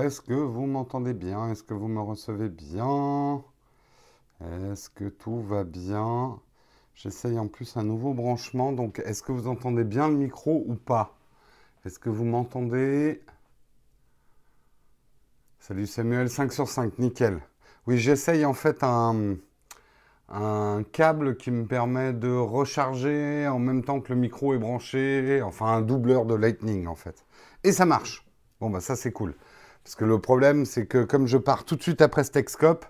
Est-ce que vous m'entendez bien? Est-ce que vous me recevez bien? Est-ce que tout va bien? J'essaye en plus un nouveau branchement. Donc, est-ce que vous entendez bien le micro ou pas? Est-ce que vous m'entendez? Salut Samuel, 5 sur 5, nickel. Oui, j'essaye en fait un, un câble qui me permet de recharger en même temps que le micro est branché, enfin un doubleur de Lightning en fait. Et ça marche. Bon, bah ça c'est cool. Parce que le problème, c'est que comme je pars tout de suite après ce Texcope,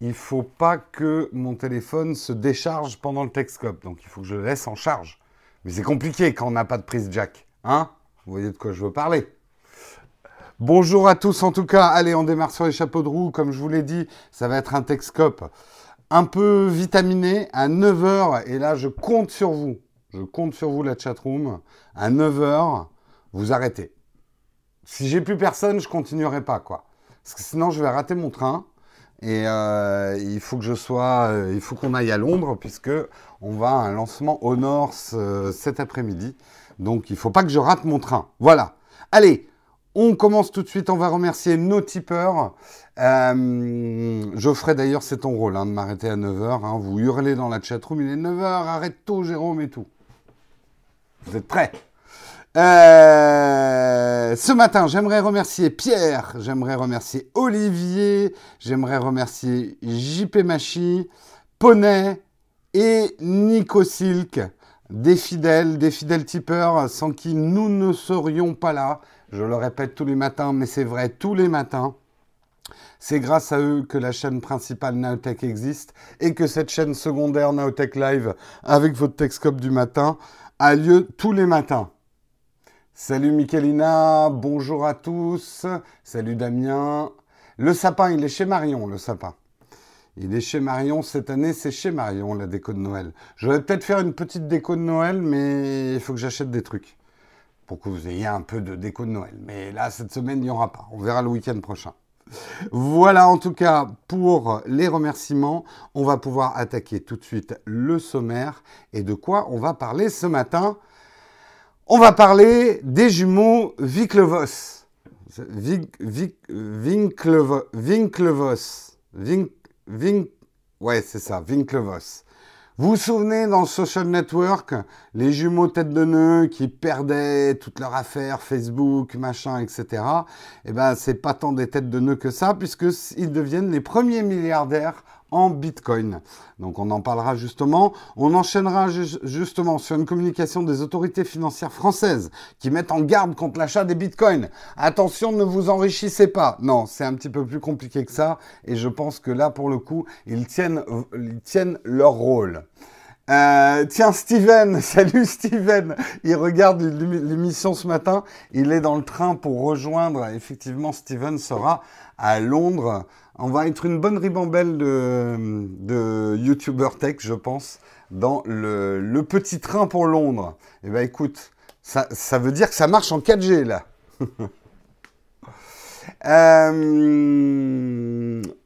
il faut pas que mon téléphone se décharge pendant le Texcope. Donc il faut que je le laisse en charge. Mais c'est compliqué quand on n'a pas de prise jack. Hein? Vous voyez de quoi je veux parler Bonjour à tous en tout cas. Allez, on démarre sur les chapeaux de roue. Comme je vous l'ai dit, ça va être un Texcope un peu vitaminé à 9h. Et là, je compte sur vous. Je compte sur vous, la chatroom. À 9h, vous arrêtez si j'ai plus personne, je continuerai pas, quoi. Sinon, je vais rater mon train. Et euh, il faut que je sois, euh, il faut qu'on aille à Londres puisque on va à un lancement au Nord cet après-midi. Donc il faut pas que je rate mon train. Voilà. Allez, on commence tout de suite. On va remercier nos tipeurs. Euh, Geoffrey d'ailleurs, c'est ton rôle hein, de m'arrêter à 9h. Hein. Vous hurlez dans la chatroom, il est 9h, arrête tout Jérôme et tout. Vous êtes prêts? Euh, ce matin, j'aimerais remercier Pierre, j'aimerais remercier Olivier, j'aimerais remercier JP Machi, Poney et Nico Silk, des fidèles, des fidèles tipeurs sans qui nous ne serions pas là. Je le répète tous les matins, mais c'est vrai tous les matins. C'est grâce à eux que la chaîne principale Naotech existe et que cette chaîne secondaire Naotech Live avec votre Texcope du matin a lieu tous les matins. Salut Michelina, bonjour à tous. Salut Damien. Le sapin, il est chez Marion, le sapin. Il est chez Marion cette année, c'est chez Marion la déco de Noël. Je vais peut-être faire une petite déco de Noël, mais il faut que j'achète des trucs pour que vous ayez un peu de déco de Noël. Mais là, cette semaine, il n'y aura pas. On verra le week-end prochain. Voilà en tout cas pour les remerciements. On va pouvoir attaquer tout de suite le sommaire. Et de quoi on va parler ce matin on va parler des jumeaux Winklevoss. Winklevoss. Winklevoss. Ouais, c'est ça, Winklevoss. Vous vous souvenez dans Social Network, les jumeaux tête de nœud qui perdaient toutes leurs affaires, Facebook, machin, etc. Eh ben, c'est pas tant des têtes de nœud que ça, puisqu'ils deviennent les premiers milliardaires en Bitcoin. Donc on en parlera justement. On enchaînera justement sur une communication des autorités financières françaises qui mettent en garde contre l'achat des Bitcoins. Attention, ne vous enrichissez pas. Non, c'est un petit peu plus compliqué que ça. Et je pense que là, pour le coup, ils tiennent, leur rôle. Euh, tiens, Steven, salut Steven. Il regarde l'émission ce matin. Il est dans le train pour rejoindre. Effectivement, Steven sera à Londres on va être une bonne ribambelle de, de Tech, je pense, dans le, petit train pour Londres. Eh bien, écoute, ça, veut dire que ça marche en 4G, là. Euh,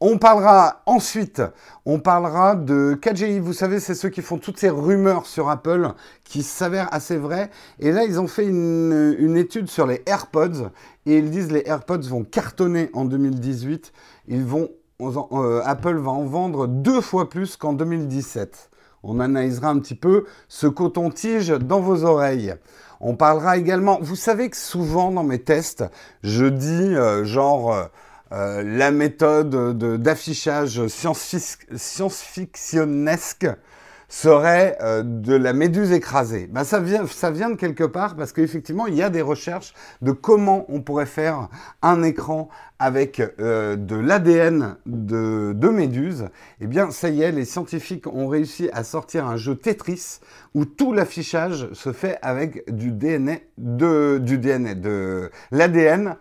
on parlera ensuite, on parlera de 4GI. Vous savez, c'est ceux qui font toutes ces rumeurs sur Apple qui s'avèrent assez vraies. Et là, ils ont fait une étude sur les AirPods et ils disent les AirPods vont cartonner en 2018 ils vont, euh, Apple va en vendre deux fois plus qu'en 2017. On analysera un petit peu ce coton-tige dans vos oreilles. On parlera également, vous savez que souvent dans mes tests, je dis euh, genre euh, la méthode d'affichage science-fictionnesque serait euh, de la méduse écrasée. Ben, ça, vient, ça vient de quelque part parce qu'effectivement, il y a des recherches de comment on pourrait faire un écran avec euh, de l'ADN de, de méduse. Eh bien, ça y est, les scientifiques ont réussi à sortir un jeu Tetris où tout l'affichage se fait avec du DNA, de, du DNA, de l'ADN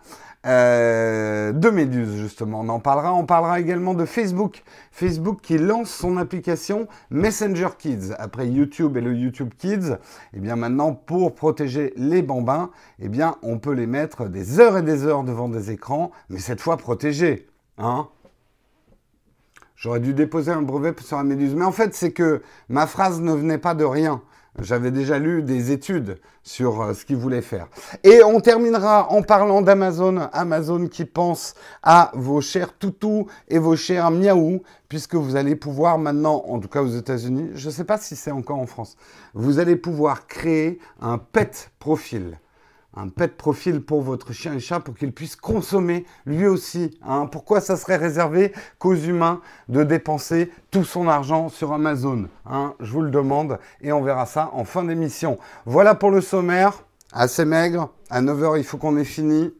euh, de Méduse, justement. On en parlera. On parlera également de Facebook. Facebook qui lance son application Messenger Kids. Après YouTube et le YouTube Kids, et eh bien maintenant, pour protéger les bambins, eh bien, on peut les mettre des heures et des heures devant des écrans, mais cette fois protégés. Hein J'aurais dû déposer un brevet sur la méduse. Mais en fait, c'est que ma phrase ne venait pas de rien. J'avais déjà lu des études sur euh, ce qu'ils voulaient faire. Et on terminera en parlant d'Amazon. Amazon qui pense à vos chers toutous et vos chers miaou, puisque vous allez pouvoir maintenant, en tout cas aux États-Unis, je ne sais pas si c'est encore en France, vous allez pouvoir créer un pet profil un pet profil pour votre chien et chat pour qu'il puisse consommer lui aussi. Hein. Pourquoi ça serait réservé qu'aux humains de dépenser tout son argent sur Amazon hein? Je vous le demande et on verra ça en fin d'émission. Voilà pour le sommaire, assez maigre. À 9h, il faut qu'on ait fini.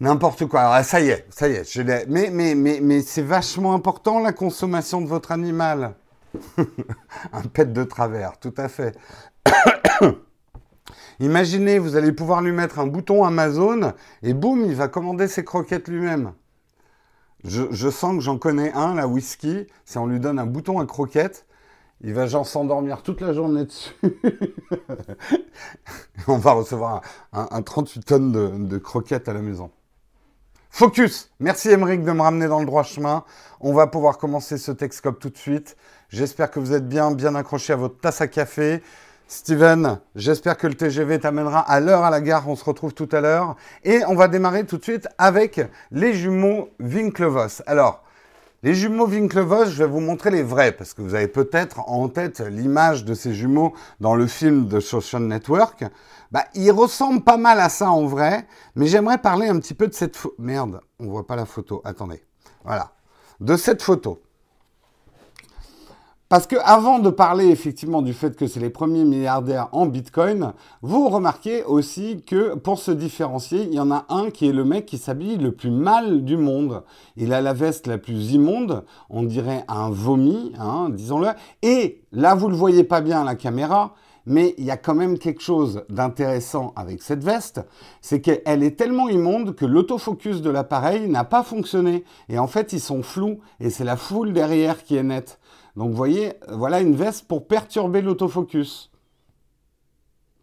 N'importe quoi. Ah, ça y est, ça y est. Mais mais, mais, mais c'est vachement important la consommation de votre animal. un pet de travers, tout à fait. Imaginez, vous allez pouvoir lui mettre un bouton Amazon et boum, il va commander ses croquettes lui-même. Je, sens que j'en connais un, la whisky. Si on lui donne un bouton à croquettes, il va genre s'endormir toute la journée dessus. on va recevoir un, 38 tonnes de, croquettes à la maison. Focus Merci Emeric de me ramener dans le droit chemin. On va pouvoir commencer ce Texcope tout de suite. J'espère que vous êtes bien, bien accrochés à votre tasse à café. Steven, j'espère que le TGV t'amènera à l'heure à la gare. On se retrouve tout à l'heure. Et on va démarrer tout de suite avec les jumeaux Winklevoss. Alors, les jumeaux Winklevoss, je vais vous montrer les vrais, parce que vous avez peut-être en tête l'image de ces jumeaux dans le film de Social Network. Bah, ils ressemblent pas mal à ça en vrai, mais j'aimerais parler un petit peu de cette. Merde, on voit pas la photo. Attendez. Voilà. De cette photo. Parce que avant de parler effectivement du fait que c'est les premiers milliardaires en Bitcoin, vous remarquez aussi que pour se différencier, il y en a un qui est le mec qui s'habille le plus mal du monde. Il a la veste la plus immonde, on dirait un vomi, hein, disons-le. Et là, vous le voyez pas bien à la caméra, mais il y a quand même quelque chose d'intéressant avec cette veste, c'est qu'elle est tellement immonde que l'autofocus de l'appareil n'a pas fonctionné. Et en fait, ils sont flous, et c'est la foule derrière qui est nette. Donc vous voyez, voilà une veste pour perturber l'autofocus.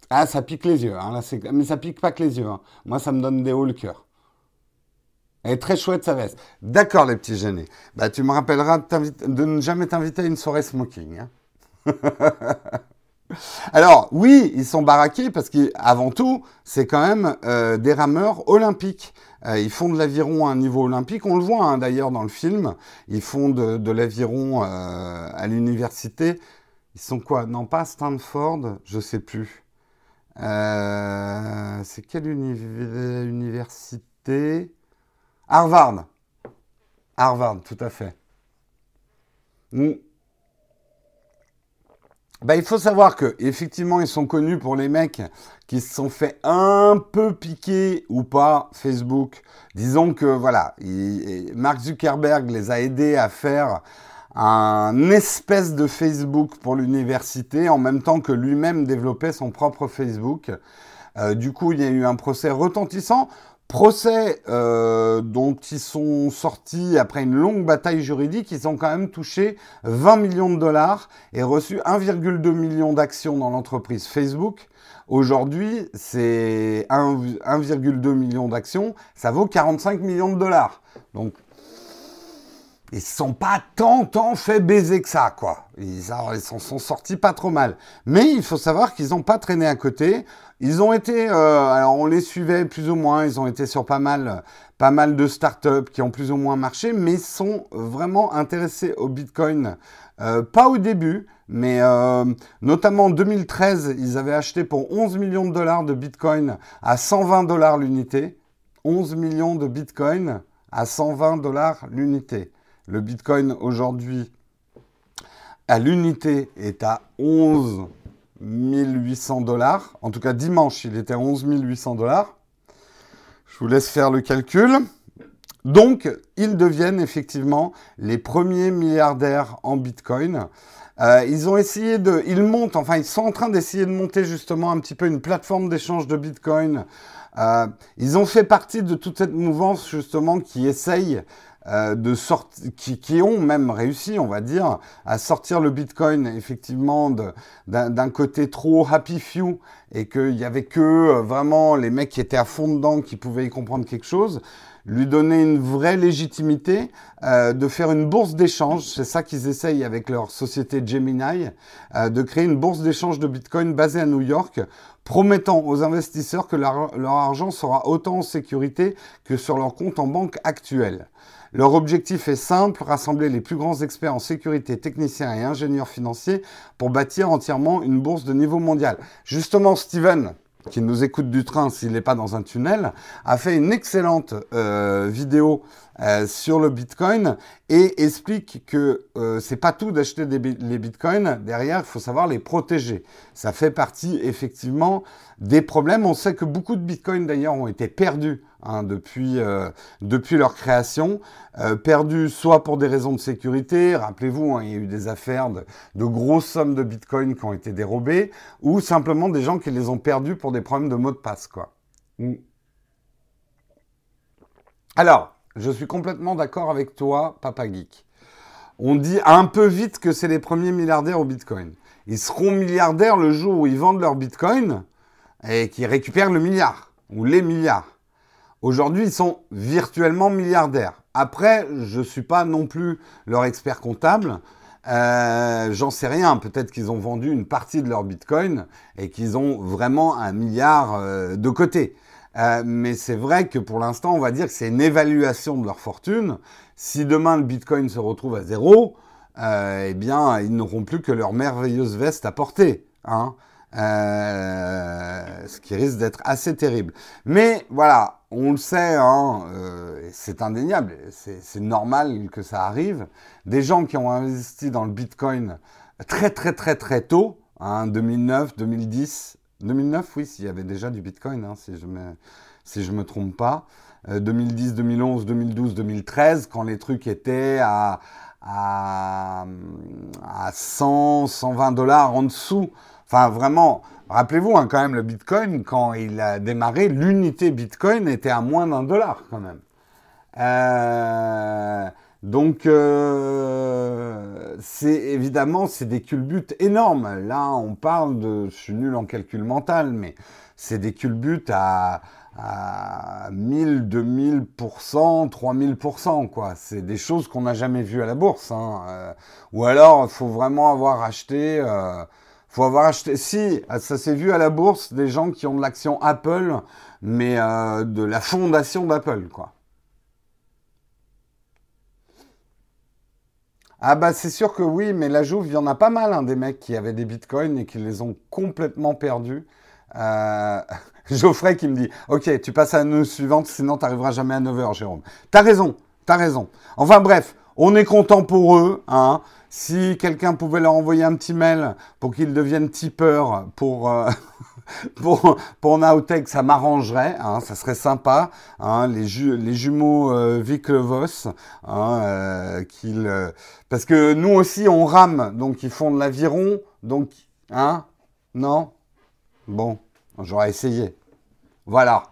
Ah, ça pique les yeux, hein, mais ça pique pas que les yeux. Hein. Moi, ça me donne des hauts le cœur. Elle est très chouette sa veste. D'accord, les petits gênés. Bah, tu me rappelleras de, ne jamais t'inviter à une soirée smoking. Hein. Alors, oui, ils sont baraqués parce qu'avant tout, c'est quand même euh, des rameurs olympiques. Euh, ils font de l'aviron à un niveau olympique. On le voit hein, d'ailleurs dans le film. Ils font de, l'aviron euh, à l'université. Ils sont quoi? Non, pas Stanford, je sais plus. c'est quelle université? Harvard. Harvard, tout à fait. Bah, il faut savoir que effectivement ils sont connus pour les mecs qui se sont fait un peu piquer ou pas Facebook. Disons que voilà, Mark Zuckerberg les a aidés à faire un espèce de Facebook pour l'université en même temps que lui-même développait son propre Facebook. Euh, du coup, il y a eu un procès retentissant. Procès euh, dont ils sont sortis après une longue bataille juridique, ils ont quand même touché 20 millions de dollars et reçu 1,2 million d'actions dans l'entreprise Facebook. Aujourd'hui, c'est 1,2 million d'actions, ça vaut 45 millions de dollars. Donc, ils sont pas tant, tant fait baiser que ça, quoi. Ils s'en sont sortis pas trop mal. Mais il faut savoir qu'ils n'ont pas traîné à côté. Ils ont été, euh, alors on les suivait plus ou moins, ils ont été sur pas mal, pas mal de startups qui ont plus ou moins marché, mais sont vraiment intéressés au Bitcoin. Euh, pas au début, mais euh, notamment en 2013, ils avaient acheté pour 11 millions de dollars de Bitcoin à 120 dollars l'unité. 11 millions de Bitcoin à 120 dollars l'unité. Le Bitcoin aujourd'hui à l'unité est à 11 1800 dollars. En tout cas, dimanche, il était à 11 800 dollars. Je vous laisse faire le calcul. Donc, ils deviennent effectivement les premiers milliardaires en Bitcoin. Euh, ils ont essayé de, ils montent, enfin, ils sont en train d'essayer de monter justement un petit peu une plateforme d'échange de Bitcoin. Euh, ils ont fait partie de toute cette mouvance justement qui essaye euh, de qui, qui, ont même réussi, on va dire, à sortir le Bitcoin effectivement d'un côté trop happy few et qu'il y avait que euh, vraiment les mecs qui étaient à fond dedans qui pouvaient y comprendre quelque chose, lui donner une vraie légitimité, euh, de faire une bourse d'échange, c'est ça qu'ils essayent avec leur société Gemini, euh, de créer une bourse d'échange de Bitcoin basée à New York, promettant aux investisseurs que leur, leur argent sera autant en sécurité que sur leur compte en banque actuel. Leur objectif est simple, rassembler les plus grands experts en sécurité, techniciens et ingénieurs financiers pour bâtir entièrement une bourse de niveau mondial. Justement, Steven, qui nous écoute du train s'il n'est pas dans un tunnel, a fait une excellente euh, vidéo euh, sur le Bitcoin et explique que euh, c'est pas tout d'acheter les Bitcoins. Derrière, il faut savoir les protéger. Ça fait partie effectivement des problèmes. On sait que beaucoup de Bitcoins d'ailleurs ont été perdus hein, depuis, euh, depuis leur création, euh, perdus soit pour des raisons de sécurité, rappelez-vous, hein, il y a eu des affaires de, grosses sommes de Bitcoin qui ont été dérobées, ou simplement des gens qui les ont perdus pour des problèmes de mot de passe. Mm. Alors, je suis complètement d'accord avec toi, Papa Geek. On dit un peu vite que c'est les premiers milliardaires au Bitcoin. Ils seront milliardaires le jour où ils vendent leur Bitcoin et qu'ils récupèrent le milliard ou les milliards. Aujourd'hui, ils sont virtuellement milliardaires. Après, je ne suis pas non plus leur expert comptable. Euh, J'en sais rien. Peut-être qu'ils ont vendu une partie de leur Bitcoin et qu'ils ont vraiment un milliard euh, de côté. Euh, mais c'est vrai que pour l'instant, on va dire que c'est une évaluation de leur fortune. Si demain le Bitcoin se retrouve à zéro, euh, eh bien, ils n'auront plus que leur merveilleuse veste à porter. Hein euh, ce qui risque d'être assez terrible. Mais voilà, on le sait, hein, euh, c'est indéniable, c'est normal que ça arrive. Des gens qui ont investi dans le Bitcoin très très très très tôt, hein, 2009, 2010, 2009, oui, s'il y avait déjà du Bitcoin, hein, si je me si je me trompe pas. 2010, 2011, 2012, 2013, quand les trucs étaient à, à, à 100, 120 dollars en dessous Enfin, vraiment, rappelez-vous hein, quand même, le Bitcoin, quand il a démarré, l'unité Bitcoin était à moins d'un dollar quand même. Euh, donc, euh, c'est évidemment, c'est des culbutes énormes. Là, on parle de, je suis nul en calcul mental, mais c'est des culbutes à, à 1000, 2000%, 3000%, quoi. C'est des choses qu'on n'a jamais vues à la bourse. Hein. Euh, ou alors, il faut vraiment avoir acheté faut avoir acheté. Si, ça s'est vu à la bourse des gens qui ont de l'action Apple, mais euh, de la fondation d'Apple, quoi. Ah bah c'est sûr que oui, mais la Jouve, il y en a pas mal, hein, des mecs qui avaient des bitcoins et qui les ont complètement perdus. Euh... Geoffrey qui me dit, ok, tu passes à la news suivante, sinon tu n'arriveras jamais à 9h, Jérôme. T'as raison, t'as raison. Enfin bref, on est content pour eux, hein. Si quelqu'un pouvait leur envoyer un petit mail pour qu'ils deviennent tipeurs pour, euh, pour, pour Naotech, ça m'arrangerait, hein, ça serait sympa. Hein, les, les jumeaux euh, hein, euh, euh, parce que nous aussi on rame, donc ils font de l'aviron, donc, hein, non? Bon, j'aurais essayé. Voilà.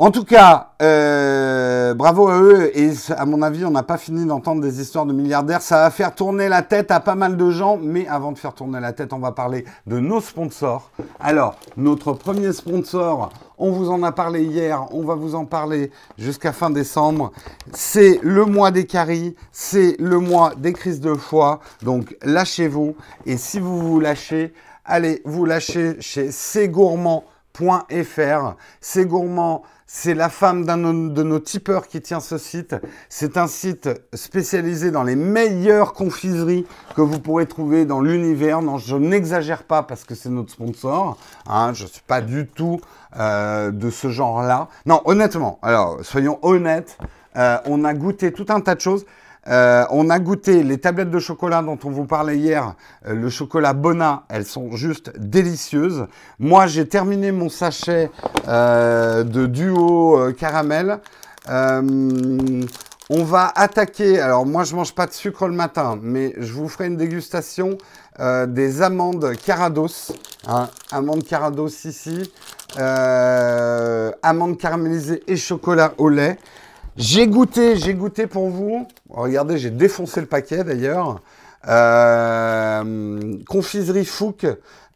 En tout cas, euh, bravo à eux. Et à mon avis, on n'a pas fini d'entendre des histoires de milliardaires. Ça va faire tourner la tête à pas mal de gens. Mais avant de faire tourner la tête, on va parler de nos sponsors. Alors, notre premier sponsor, on vous en a parlé hier. On va vous en parler jusqu'à fin décembre. C'est le mois des caries. C'est le mois des crises de foie. Donc, lâchez-vous. Et si vous vous lâchez, allez vous lâcher chez cgourmand.fr. C'est gourmand c'est la femme d'un de nos tipeurs qui tient ce site. C'est un site spécialisé dans les meilleures confiseries que vous pourrez trouver dans l'univers. Non, je n'exagère pas parce que c'est notre sponsor. Hein, je ne suis pas du tout euh, de ce genre-là. Non, honnêtement, alors soyons honnêtes, euh, on a goûté tout un tas de choses. Euh, on a goûté les tablettes de chocolat dont on vous parlait hier, euh, le chocolat Bona, elles sont juste délicieuses. Moi, j'ai terminé mon sachet euh, de duo caramel. on va attaquer, alors moi je mange pas de sucre le matin, mais je vous ferai une dégustation des amandes Carados. Hein, amandes Carados ici, amandes caramélisées et chocolat au lait. J'ai goûté, j'ai goûté pour vous. Regardez, j'ai défoncé le paquet d'ailleurs. Euh, confiserie Fouque,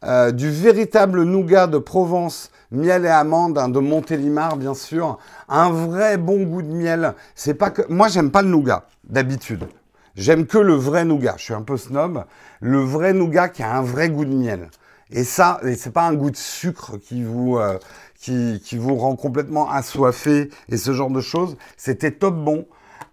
euh, du véritable nougat de Provence, miel et amande, hein, de Montélimar bien sûr, un vrai bon goût de miel. C'est pas que moi j'aime pas le nougat d'habitude. J'aime que le vrai nougat. Je suis un peu snob. Le vrai nougat qui a un vrai goût de miel. Et ça, c'est pas un goût de sucre qui vous euh, qui, vous rend complètement assoiffé et ce genre de choses. C'était top bon.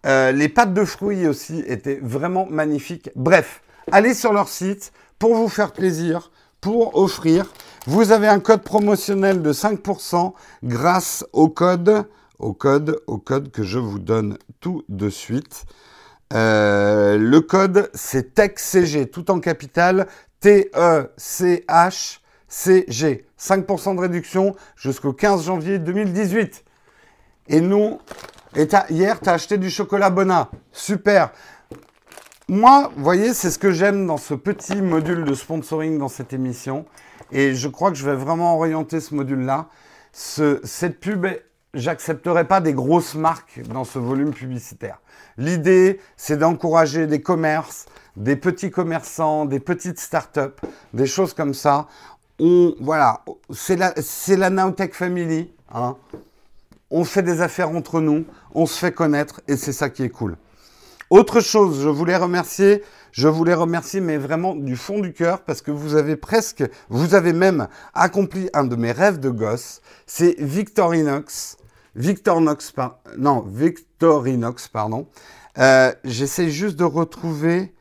Euh, les pâtes de fruits aussi étaient vraiment magnifiques. Bref, allez sur leur site pour vous faire plaisir, pour offrir. Vous avez un code promotionnel de 5% grâce au code, au code, au code que je vous donne tout de suite. Euh, le code, c'est TECHCG, tout en capital, T-E-C-H-C-G. 5% de réduction jusqu'au 15 janvier 2018. Et nous, et hier, tu as acheté du chocolat Bonnat. Super. Moi, vous voyez, c'est ce que j'aime dans ce petit module de sponsoring dans cette émission. Et je crois que je vais vraiment orienter ce module-là. Ce, cette pub, j'accepterai pas des grosses marques dans ce volume publicitaire. L'idée, c'est d'encourager des commerces, des petits commerçants, des petites startups, des choses comme ça. Voilà, c'est la, c'est la Family. Hein on fait des affaires entre nous, on se fait connaître et c'est ça qui est cool. Autre chose, je voulais remercier, je voulais remercier, mais vraiment du fond du cœur, parce que vous avez presque, vous avez même accompli un de mes rêves de gosse. C'est Victorinox, Victorinox, non, Victorinox, pardon. Euh, j'essaie juste de retrouver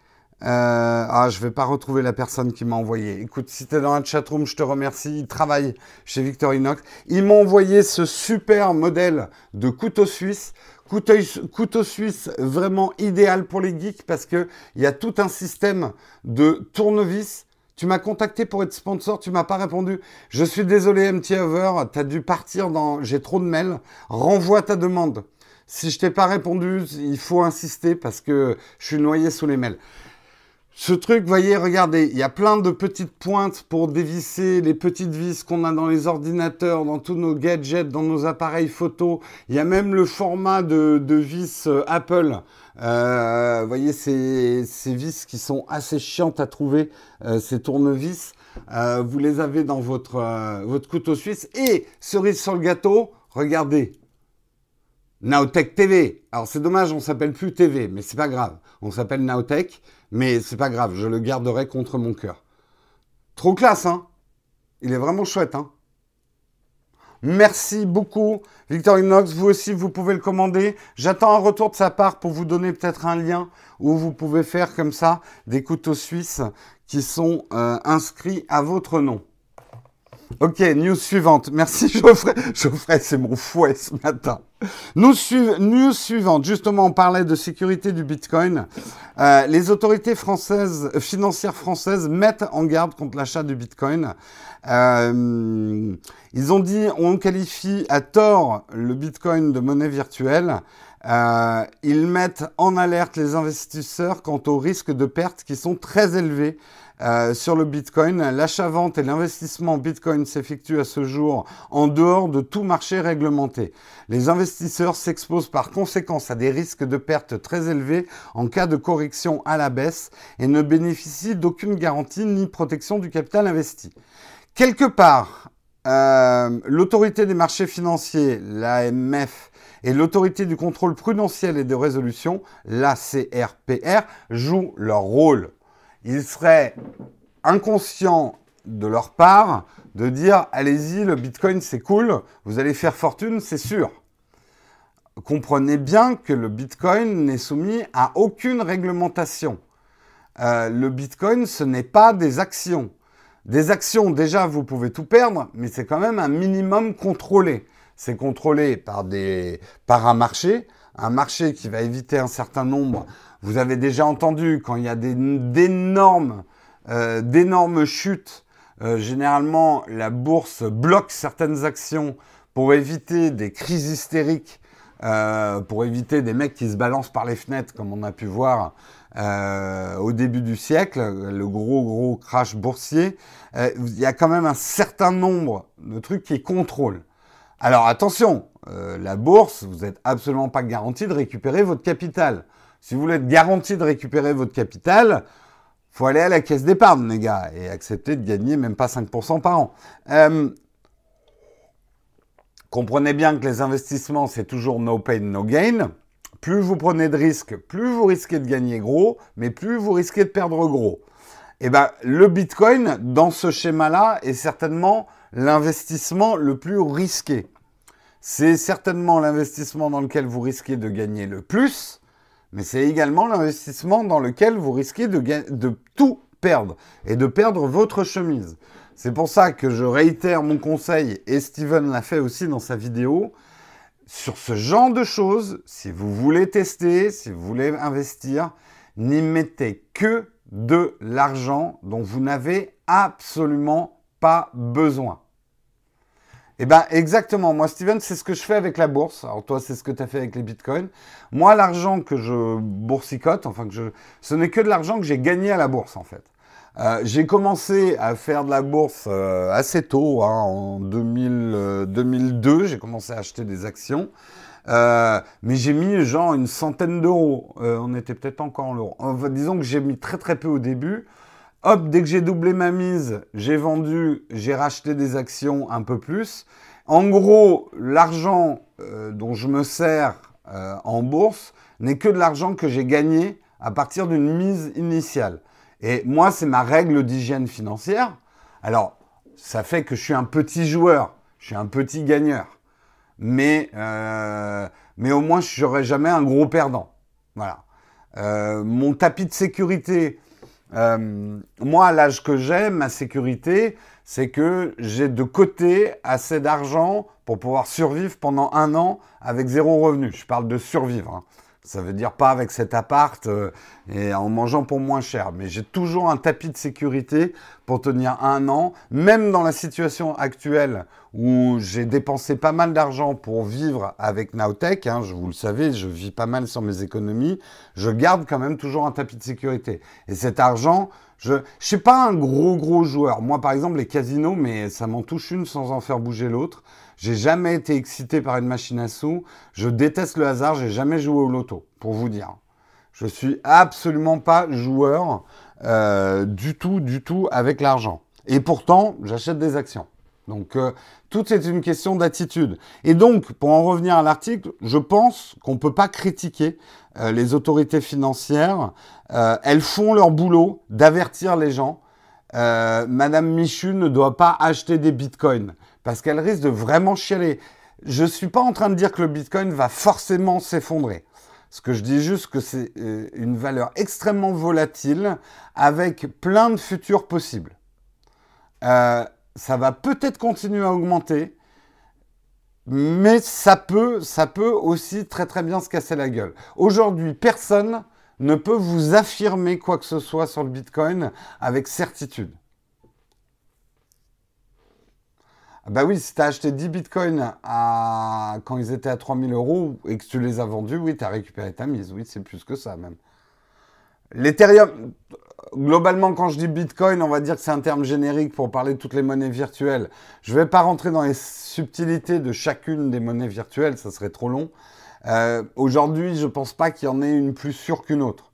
euh, ah, je vais pas retrouver la personne qui m'a envoyé. Écoute, si tu es dans la chatroom, je te remercie. Il travaille chez Victorinox. Il m'a envoyé ce super modèle de couteau suisse. Couteau, suisse vraiment idéal pour les geeks parce qu'il y a tout un système de tournevis. Tu m'as contacté pour être sponsor, tu m'as pas répondu. Je suis désolé, MT Over, tu as dû partir dans. J'ai trop de mails. Renvoie ta demande. Si je t'ai pas répondu, il faut insister parce que je suis noyé sous les mails. Ce truc, voyez, regardez, il y a plein de petites pointes pour dévisser les petites vis qu'on a dans les ordinateurs, dans tous nos gadgets, dans nos appareils photo. Il y a même le format de, vis euh, Apple. Euh, voyez, ces, ces, vis qui sont assez chiantes à trouver, euh, ces tournevis. vous les avez dans votre, votre couteau suisse. Et cerise sur le gâteau, regardez, Nowtech TV. Alors c'est dommage, on s'appelle plus TV, mais c'est pas grave. On s'appelle Nowtech. Mais c'est pas grave, je le garderai contre mon cœur. Trop classe, hein Il est vraiment chouette, hein Merci beaucoup, Victorinox. Vous aussi, vous pouvez le commander. J'attends un retour de sa part pour vous donner peut-être un lien où vous pouvez faire comme ça des couteaux suisses qui sont euh, inscrits à votre nom. Ok, news suivante. Merci Geoffrey. Geoffrey, c'est mon fouet ce matin. News, suivante. Justement, on parlait de sécurité du Bitcoin. Euh, les autorités françaises, financières françaises mettent en garde contre l'achat du Bitcoin. Euh, ils ont dit, on qualifie à tort le Bitcoin de monnaie virtuelle. Euh, ils mettent en alerte les investisseurs quant aux risques de pertes qui sont très élevés euh, sur le Bitcoin. L'achat-vente et l'investissement en Bitcoin s'effectuent à ce jour en dehors de tout marché réglementé. Les investisseurs s'exposent par conséquence à des risques de pertes très élevés en cas de correction à la baisse et ne bénéficient d'aucune garantie ni protection du capital investi. Quelque part, euh, l'autorité des marchés financiers, l'AMF, et l'autorité du contrôle prudentiel et de résolution, l'ACRPR, jouent leur rôle il serait inconscient de leur part de dire allez-y, le Bitcoin c'est cool, vous allez faire fortune, c'est sûr. Comprenez bien que le Bitcoin n'est soumis à aucune réglementation. Euh, le Bitcoin, ce n'est pas des actions. Des actions, déjà, vous pouvez tout perdre, mais c'est quand même un minimum contrôlé. C'est contrôlé par, des, par un marché, un marché qui va éviter un certain nombre vous avez déjà entendu quand il y a d'énormes euh, d'énormes chutes, euh, généralement la bourse bloque certaines actions pour éviter des crises hystériques, euh, pour éviter des mecs qui se balancent par les fenêtres, comme on a pu voir au début du siècle, le gros gros crash boursier. Il y a quand même un certain nombre de trucs qui contrôlent. Alors attention, la bourse, vous n'êtes absolument pas garanti de récupérer votre capital. Si vous voulez être garanti de récupérer votre capital, faut aller à la caisse d'épargne, les gars, et accepter de gagner même pas 5% par an. Euh, comprenez bien que les investissements, c'est toujours no pain, no gain. Plus vous prenez de risques, plus vous risquez de gagner gros, mais plus vous risquez de perdre gros. Et eh ben, le Bitcoin, dans ce schéma-là, est certainement l'investissement le plus risqué. C'est certainement l'investissement dans lequel vous risquez de gagner le plus, mais c'est également l'investissement dans lequel vous risquez de, tout perdre et de perdre votre chemise. C'est pour ça que je réitère mon conseil, et Steven l'a fait aussi dans sa vidéo, sur ce genre de choses, si vous voulez tester, si vous voulez investir, n'y mettez que de l'argent dont vous n'avez absolument pas besoin. Eh bien, exactement. Moi, Steven, c'est ce que je fais avec la bourse. Alors, toi, c'est ce que tu as fait avec les bitcoins. Moi, l'argent que je boursicote, enfin, que je... ce n'est que de l'argent que j'ai gagné à la bourse, en fait. Euh, j'ai commencé à faire de la bourse euh, assez tôt, hein, en 2000, 2002. Euh, j'ai commencé à acheter des actions. mais j'ai mis genre une centaine d'euros. on était peut-être encore en l'euro. disons que j'ai mis très très peu au début. Hop, dès que j'ai doublé ma mise, j'ai vendu, j'ai racheté des actions un peu plus. En gros, l'argent euh, dont je me sers euh, en bourse n'est que de l'argent que j'ai gagné à partir d'une mise initiale. Et moi, c'est ma règle d'hygiène financière. Alors, ça fait que je suis un petit joueur, je suis un petit gagneur. Mais, euh, au moins, je serai jamais un gros perdant. Voilà. mon tapis de sécurité, euh, moi, à l'âge que j'ai, ma sécurité, c'est que j'ai de côté assez d'argent pour pouvoir survivre pendant un an avec zéro revenu. Je parle de survivre. Hein. Ça veut dire pas avec cet appart euh, et en mangeant pour moins cher. Mais j'ai toujours un tapis de sécurité pour tenir un an, même dans la situation actuelle où j'ai dépensé pas mal d'argent pour vivre avec Nowtech. Hein, je vous le savez, je vis pas mal sur mes économies. Je garde quand même toujours un tapis de sécurité. Et cet argent, je ne suis pas un gros gros joueur. Moi, par exemple, les casinos, mais ça m'en touche une sans en faire bouger l'autre. J'ai jamais été excité par une machine à sous. Je déteste le hasard. J'ai jamais joué au loto, pour vous dire. Je suis absolument pas joueur euh, du tout, du tout avec l'argent. Et pourtant, j'achète des actions. Donc, euh, tout est une question d'attitude. Et donc, pour en revenir à l'article, je pense qu'on ne peut pas critiquer euh, les autorités financières. elles font leur boulot d'avertir les gens. Madame Michu ne doit pas acheter des bitcoins parce qu'elle risque de vraiment chialer. Je ne suis pas en train de dire que le Bitcoin va forcément s'effondrer. Ce que je dis juste que c'est euh, une valeur extrêmement volatile avec plein de futurs possibles. Euh, ça va peut-être continuer à augmenter, mais ça peut, ça peut aussi très très bien se casser la gueule. Aujourd'hui, personne ne peut vous affirmer quoi que ce soit sur le Bitcoin avec certitude. Bah oui, si tu as acheté 10 bitcoins quand ils étaient à 3000 euros et que tu les as vendus, oui, tu as récupéré ta mise. Oui, c'est plus que ça même. L'Ethereum, globalement, quand je dis bitcoin, on va dire que c'est un terme générique pour parler de toutes les monnaies virtuelles. Je ne vais pas rentrer dans les subtilités de chacune des monnaies virtuelles, ça serait trop long. Euh, aujourd'hui, je ne pense pas qu'il y en ait une plus sûre qu'une autre.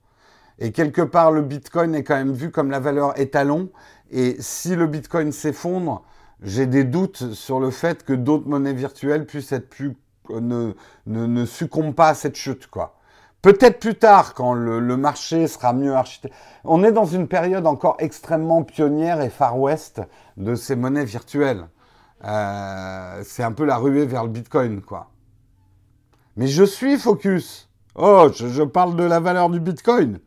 Et quelque part, le bitcoin est quand même vu comme la valeur étalon. Et si le bitcoin s'effondre, j'ai des doutes sur le fait que d'autres monnaies virtuelles puissent être plus ne, ne, succombent pas à cette chute, quoi. Peut-être plus tard, quand le, marché sera mieux architecté. On est dans une période encore extrêmement pionnière et Far West de ces monnaies virtuelles. Euh, c'est un peu la ruée vers le Bitcoin, quoi. Mais je suis focus. Oh, je parle de la valeur du Bitcoin.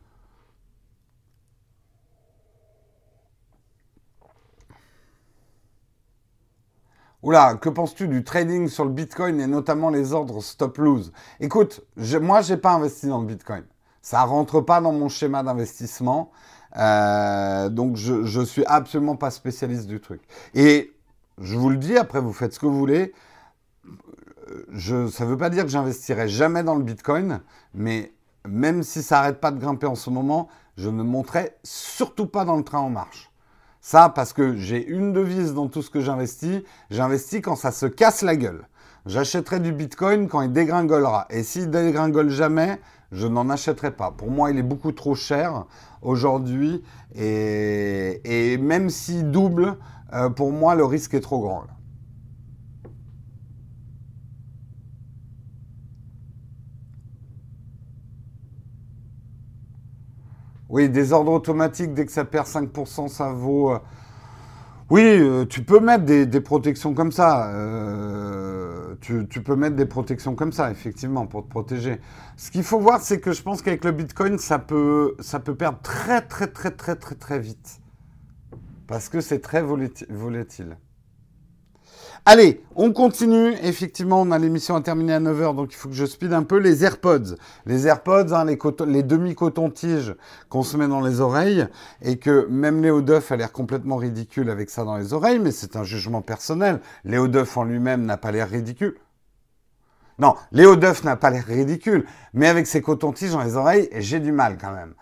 Oula, que penses-tu du trading sur le Bitcoin et notamment les ordres stop-lose Écoute, je, moi, j'ai pas investi dans le Bitcoin. Ça rentre pas dans mon schéma d'investissement. Euh, donc, je, ne suis absolument pas spécialiste du truc. Et je vous le dis, après, vous faites ce que vous voulez. Je, ça ne veut pas dire que j'investirai jamais dans le Bitcoin, mais même si ça n'arrête pas de grimper en ce moment, je ne monterai surtout pas dans le train en marche. Ça, parce que j'ai une devise dans tout ce que j'investis, j'investis quand ça se casse la gueule. J'achèterai du Bitcoin quand il dégringolera. Et s'il dégringole jamais, je n'en achèterai pas. Pour moi, il est beaucoup trop cher aujourd'hui. Et, même s'il double, euh, pour moi, le risque est trop grand. Oui, des ordres automatiques, dès que ça perd 5%, ça vaut... Euh, oui, euh, tu peux mettre des, protections comme ça. Euh, tu, peux mettre des protections comme ça, effectivement, pour te protéger. Ce qu'il faut voir, c'est que je pense qu'avec le Bitcoin, ça peut, ça peut perdre très, très, très, très, très, très vite. Parce que c'est très volatile. Allez, on continue. Effectivement, on a l'émission à terminer à 9h, donc il faut que je speed un peu. Les AirPods. Les AirPods, hein, les, demi-cotons-tiges qu'on se met dans les oreilles, et que même Léo Duff a l'air complètement ridicule avec ça dans les oreilles, mais c'est un jugement personnel. Léo Duff en lui-même n'a pas l'air ridicule. Non, Léo Duff n'a pas l'air ridicule, mais avec ses cotons-tiges dans les oreilles, j'ai du mal quand même.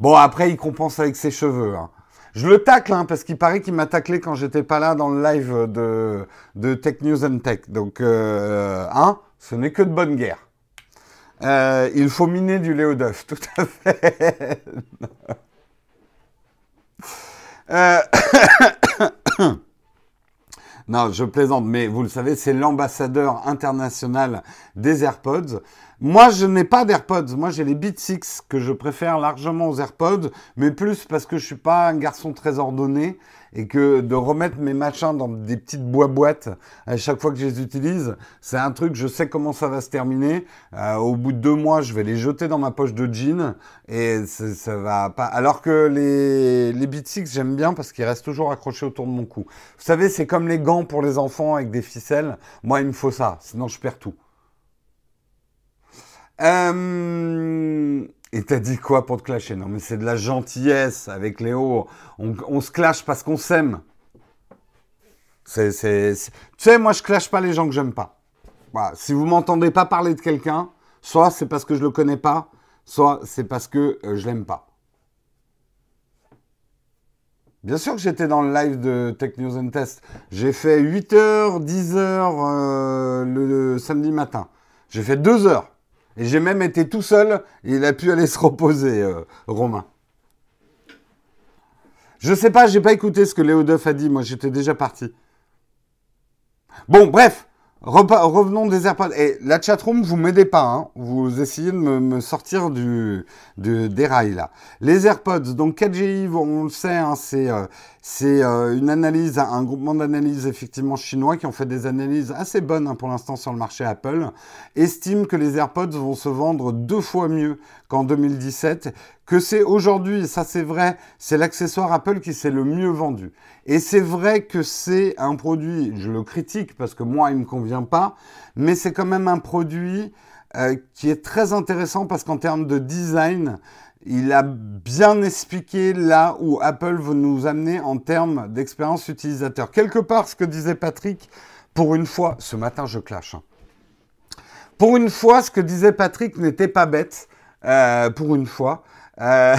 Bon, après, il compense avec ses cheveux. Hein. Je le tacle, hein, parce qu'il paraît qu'il m'a taclé quand j'étais pas là dans le live de, de Tech News and Tech. Donc, euh, hein, ce n'est que de bonne guerre. Euh, il faut miner du Léo Duff, tout à fait. Euh, non, je plaisante, mais vous le savez, c'est l'ambassadeur international des AirPods. Moi, je n'ai pas d'AirPods. Moi, j'ai les Beats 6 que je préfère largement aux AirPods, mais plus parce que je suis pas un garçon très ordonné et que de remettre mes machins dans des petites boîtes à chaque fois que je les utilise, c'est un truc, je sais comment ça va se terminer. Euh, au bout de deux mois, je vais les jeter dans ma poche de jean et ça va pas. Alors que les, les Beats 6, j'aime bien parce qu'ils restent toujours accrochés autour de mon cou. Vous savez, c'est comme les gants pour les enfants avec des ficelles. Moi, il me faut ça, sinon je perds tout. Euh, et t'as dit quoi pour te clasher? Non, mais c'est de la gentillesse avec Léo. On, se clash parce qu'on s'aime. Tu sais, moi, je clash pas les gens que j'aime pas. Si vous m'entendez pas parler de quelqu'un, soit c'est parce que je le connais pas, soit c'est parce que euh, je l'aime pas. Bien sûr que j'étais dans le live de Tech News and Test. J'ai fait 8h, 10h euh, le, samedi matin. J'ai fait 2 heures. Et j'ai même été tout seul il a pu aller se reposer, euh, Romain. Je sais pas, j'ai pas écouté ce que Léo Duff a dit, moi j'étais déjà parti. Bon, bref, revenons des AirPods. Et la chatroom, vous m'aidez pas. Hein. Vous essayez de me, sortir du, des rails là. Les AirPods, donc 4G, on le sait, hein, c'est euh, euh, une analyse, un groupement d'analyse effectivement chinois qui ont fait des analyses assez bonnes hein, pour l'instant sur le marché Apple, estime que les AirPods vont se vendre deux fois mieux qu'en 2017, que c'est aujourd'hui, ça c'est vrai, c'est l'accessoire Apple qui s'est le mieux vendu. Et c'est vrai que c'est un produit, je le critique parce que moi il me convient pas, mais c'est quand même un produit euh, qui est très intéressant parce qu'en termes de design, il a bien expliqué là où Apple veut nous amener en termes d'expérience utilisateur. Quelque part, ce que disait Patrick, pour une fois, ce matin je clash. Hein. Pour une fois, ce que disait Patrick n'était pas bête. Euh, pour une fois. Euh,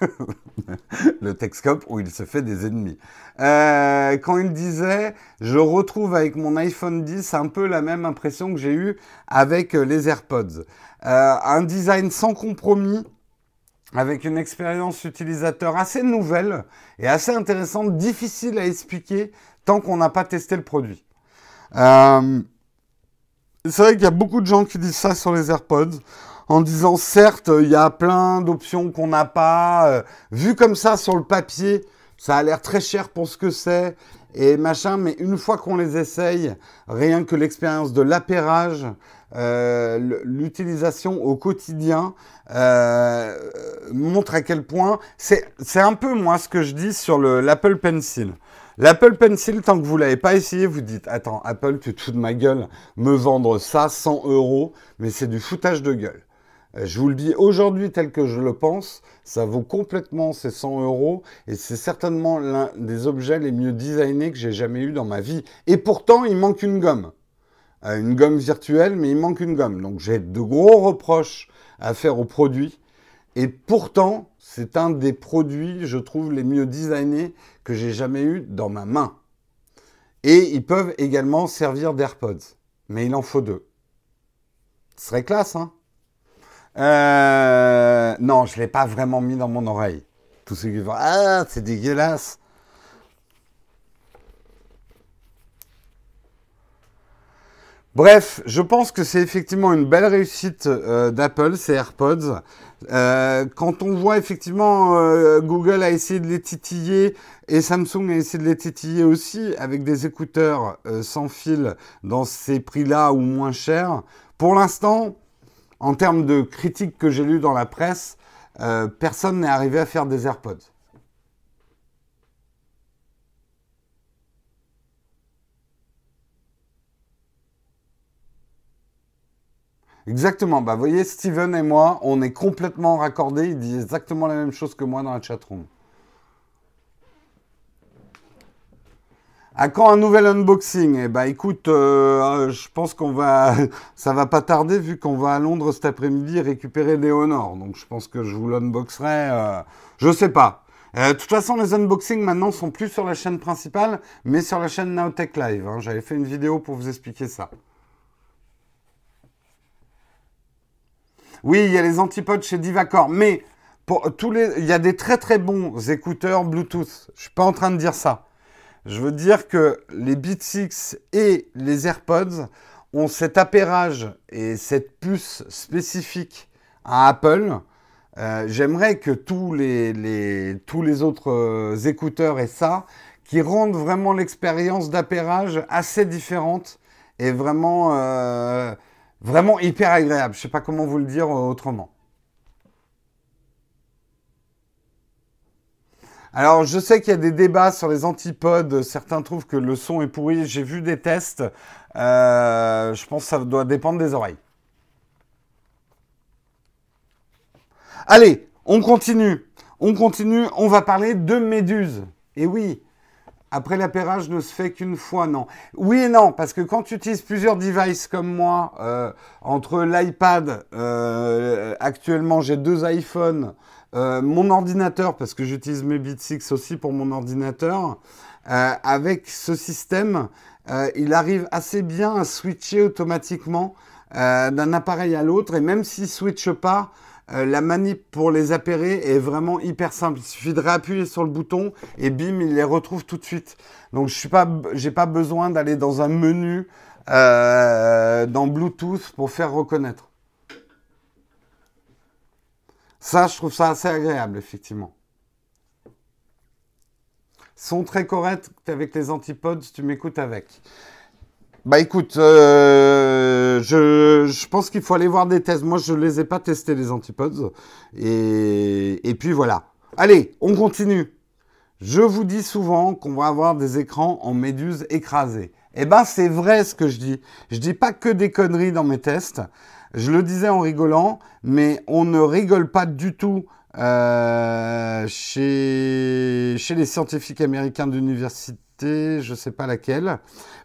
le Texcope où il se fait des ennemis. Euh, quand il disait, je retrouve avec mon iPhone 10 un peu la même impression que j'ai eue avec euh, les AirPods. un design sans compromis, avec une expérience utilisateur assez nouvelle et assez intéressante, difficile à expliquer tant qu'on n'a pas testé le produit. c'est vrai qu'il y a beaucoup de gens qui disent ça sur les AirPods en disant certes, il y a plein d'options qu'on n'a pas. Euh, vu comme ça sur le papier, ça a l'air très cher pour ce que c'est et machin, mais une fois qu'on les essaye, rien que l'expérience de l'appairage, euh, l'utilisation au quotidien euh, montre à quel point c'est un peu moi ce que je dis sur l'Apple Pencil. L'Apple Pencil, tant que vous l'avez pas essayé, vous dites attends Apple, tu te fous de ma gueule, me vendre ça 100 euros, mais c'est du foutage de gueule. Euh, je vous le dis aujourd'hui tel que je le pense, ça vaut complètement ces 100 euros et c'est certainement l'un des objets les mieux designés que j'ai jamais eu dans ma vie. Et pourtant, il manque une gomme. Euh, une gomme virtuelle, mais il manque une gomme. Donc j'ai de gros reproches à faire au produit. Et pourtant, c'est un des produits, je trouve, les mieux designés que j'ai jamais eu dans ma main. Et ils peuvent également servir d'AirPods. mais il en faut deux. Ce serait classe, hein? Euh, Non, je ne l'ai pas vraiment mis dans mon oreille. Tous ceux qui vont Ah, c'est dégueulasse Bref, je pense que c'est effectivement une belle réussite euh, d'Apple, ces AirPods. Euh, quand on voit effectivement Google a essayé de les titiller et Samsung a essayé de les titiller aussi avec des écouteurs sans fil dans ces prix-là ou moins chers, pour l'instant, en termes de critiques que j'ai lues dans la presse, personne n'est arrivé à faire des AirPods. Exactement. Bah, vous voyez, Steven et moi, on est complètement raccordés. Il dit exactement la même chose que moi dans la chatroom. À quand un nouvel unboxing? Eh bah écoute, euh, je pense qu'on va, ça va pas tarder vu qu'on va à Londres cet après-midi récupérer des Honors. Donc je pense que je vous l'unboxerai. Euh, je sais pas. Euh, de toute façon, les unboxings maintenant sont plus sur la chaîne principale, mais sur la chaîne Nowtech Live. Hein. J'avais fait une vidéo pour vous expliquer ça. Oui, il y a les antipodes chez Divacor, mais pour tous les, il y a des très très bons écouteurs Bluetooth. Je suis pas en train de dire ça. Je veux dire que les Beats 6 et les AirPods ont cet appairage et cette puce spécifique à Apple. Euh, j'aimerais que tous les, autres euh, écouteurs aient ça, qui rendent vraiment l'expérience d'appairage assez différente et vraiment euh, hyper agréable. Je ne sais pas comment vous le dire autrement. Alors, je sais qu'il y a des débats sur les antipodes. Certains trouvent que le son est pourri. J'ai vu des tests. Euh, je pense que ça doit dépendre des oreilles. Allez, on continue. On continue. On va parler de méduses. Et oui, après l'appairage ne se fait qu'une fois, non. Oui et non, parce que quand tu utilises plusieurs devices comme moi, euh, entre l'iPad, euh, actuellement j'ai deux iPhones, euh, mon ordinateur, parce que j'utilise mes 6 aussi pour mon ordinateur, avec ce système, il arrive assez bien à switcher automatiquement d'un appareil à l'autre, et même s'il ne switche pas, euh, la manip pour les appairer est vraiment hyper simple. Il suffit de réappuyer sur le bouton et bim, il les retrouve tout de suite. Donc je n'ai pas, besoin d'aller dans un menu euh, dans Bluetooth pour faire reconnaître. Ça, je trouve ça assez agréable, effectivement. Sont très corrects avec les antipodes, tu m'écoutes avec. Bah écoute, euh, je, pense qu'il faut aller voir des tests. Moi, je ne les ai pas testés, les antipodes. Et, puis voilà. Allez, on continue. Je vous dis souvent qu'on va avoir des écrans en méduse écrasée. Eh ben, c'est vrai ce que je dis. Je dis pas que des conneries dans mes tests. Je le disais en rigolant, mais on ne rigole pas du tout euh, chez, les scientifiques américains d'université je ne sais pas laquelle.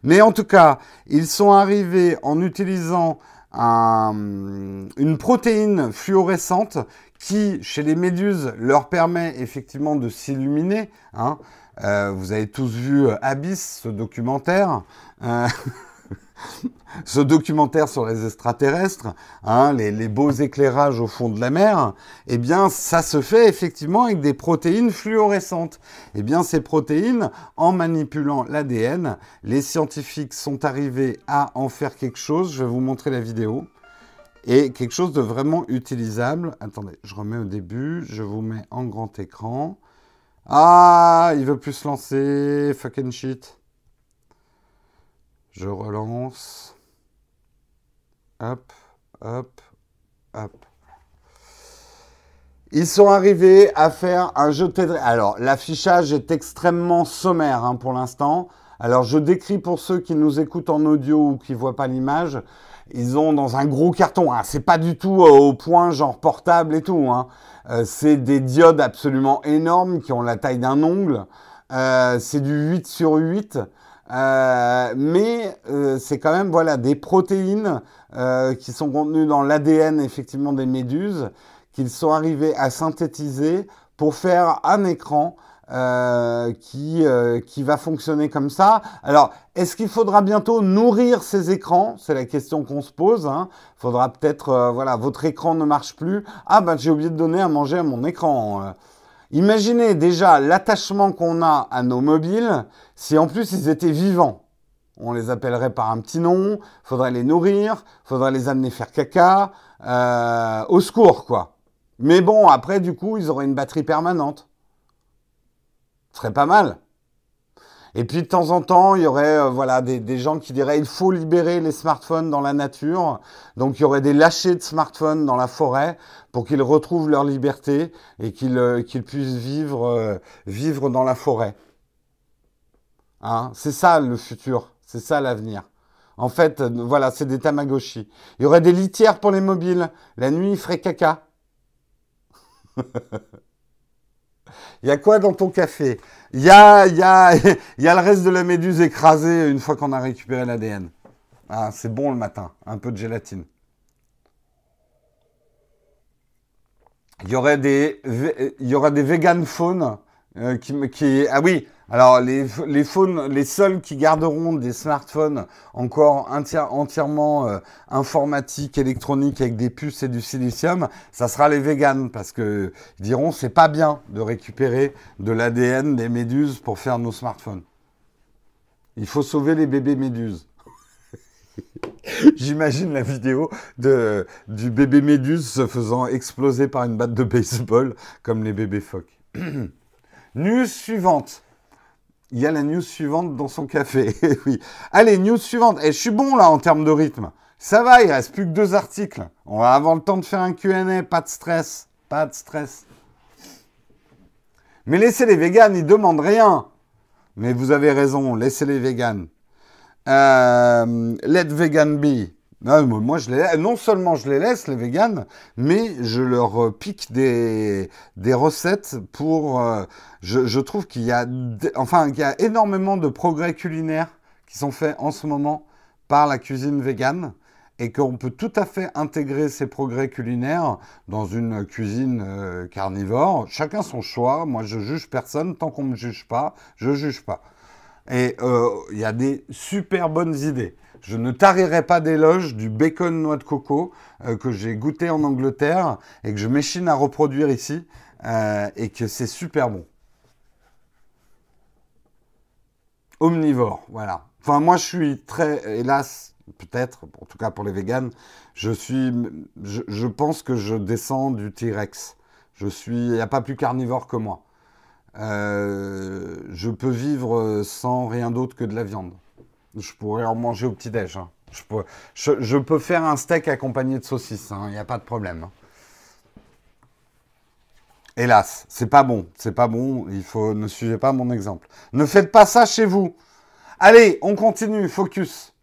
Mais en tout cas, ils sont arrivés en utilisant une protéine fluorescente qui, chez les méduses, leur permet effectivement de s'illuminer. Hein. Euh, vous avez tous vu Abyss, ce documentaire. Euh, ce documentaire sur les extraterrestres, hein, les, beaux éclairages au fond de la mer, eh bien, ça se fait effectivement avec des protéines fluorescentes. Eh bien, ces protéines, en manipulant l'ADN, les scientifiques sont arrivés à en faire quelque chose. Je vais vous montrer la vidéo. Et quelque chose de vraiment utilisable. Attendez, je remets au début. Je vous mets en grand écran. Ah, il veut plus se lancer. Fucking shit. Je relance. Hop, hop, hop. Ils sont arrivés à faire un jeu de Alors, l'affichage est extrêmement sommaire hein, pour l'instant. Alors, je décris pour ceux qui nous écoutent en audio ou qui ne voient pas l'image. Ils ont dans un gros carton. Hein. C'est pas du tout euh, au point genre portable et tout. Hein. Euh, c'est des diodes absolument énormes qui ont la taille d'un ongle. Euh, c'est du 8 sur 8. Euh, mais euh, c'est quand même voilà des protéines euh, qui sont contenues dans l'ADN effectivement des méduses qu'ils sont arrivés à synthétiser pour faire un écran euh, qui, euh, qui va fonctionner comme ça. Alors, est-ce qu'il faudra bientôt nourrir ces écrans? C'est la question qu'on se pose. Hein. Faudra peut-être, voilà, votre écran ne marche plus. Ah ben j'ai oublié de donner à manger à mon écran. Imaginez déjà l'attachement qu'on a à nos mobiles si en plus ils étaient vivants. On les appellerait par un petit nom, faudrait les nourrir, faudrait les amener faire caca, au secours quoi. Mais bon, après du coup, ils auraient une batterie permanente. Ce serait pas mal. Et puis de temps en temps, il y aurait euh, voilà des, gens qui diraient il faut libérer les smartphones dans la nature. Donc il y aurait des lâchers de smartphones dans la forêt pour qu'ils retrouvent leur liberté et qu'ils euh, puissent vivre, euh, vivre dans la forêt. Hein c'est ça le futur, c'est ça l'avenir. En fait, voilà, c'est des Tamagotchi. Il y aurait des litières pour les mobiles. La nuit, il ferait caca. Il y a quoi dans ton café? Il y a, y, a, le reste de la méduse écrasée une fois qu'on a récupéré l'ADN. Ah, c'est bon le matin, un peu de gélatine. Il y aurait des, des vegan phones euh, ah oui, alors, les, les, les seuls qui garderont des smartphones encore entièrement euh, informatiques, électroniques, avec des puces et du silicium, ça sera les véganes, parce que ils diront c'est pas bien de récupérer de l'ADN des méduses pour faire nos smartphones. Il faut sauver les bébés méduses. J'imagine la vidéo de, du bébé méduse se faisant exploser par une batte de baseball, comme les bébés phoques. News suivante il y a la news suivante dans son café. oui. Allez, news suivante. Et eh, je suis bon là en termes de rythme. Ça va, il reste plus que deux articles. On va avoir le temps de faire un Q&A, pas de stress, pas de stress. Mais laissez les véganes, ils demandent rien. Mais vous avez raison, laissez les véganes. Euh, let vegan be. Non, moi, je les, non seulement je les laisse, les véganes, mais je leur euh, pique des, des recettes pour... Euh, je, trouve qu'il y, a, enfin, il y a énormément de progrès culinaires qui sont faits en ce moment par la cuisine végane et qu'on peut tout à fait intégrer ces progrès culinaires dans une cuisine euh, carnivore. Chacun son choix. Moi, je juge personne. Tant qu'on ne me juge pas, je juge pas. Et il y a des super bonnes idées. Je ne tarirai pas d'éloge du bacon noix de coco euh, que j'ai goûté en Angleterre et que je m'échine à reproduire ici euh, et que c'est super bon. Omnivore, voilà. Enfin, moi, je suis très, hélas, peut-être, en tout cas pour les véganes, je suis, je, pense que je descends du T-Rex. Je suis, il n'y a pas plus carnivore que moi. Euh, je peux vivre sans rien d'autre que de la viande. Je pourrais en manger au petit-déj. Hein. Je, peux, faire un steak accompagné de saucisses, il hein. n'y a pas de problème. Hein. Hélas, c'est pas bon, c'est pas bon, il faut ne suivez pas mon exemple. Ne faites pas ça chez vous. Allez, on continue, focus.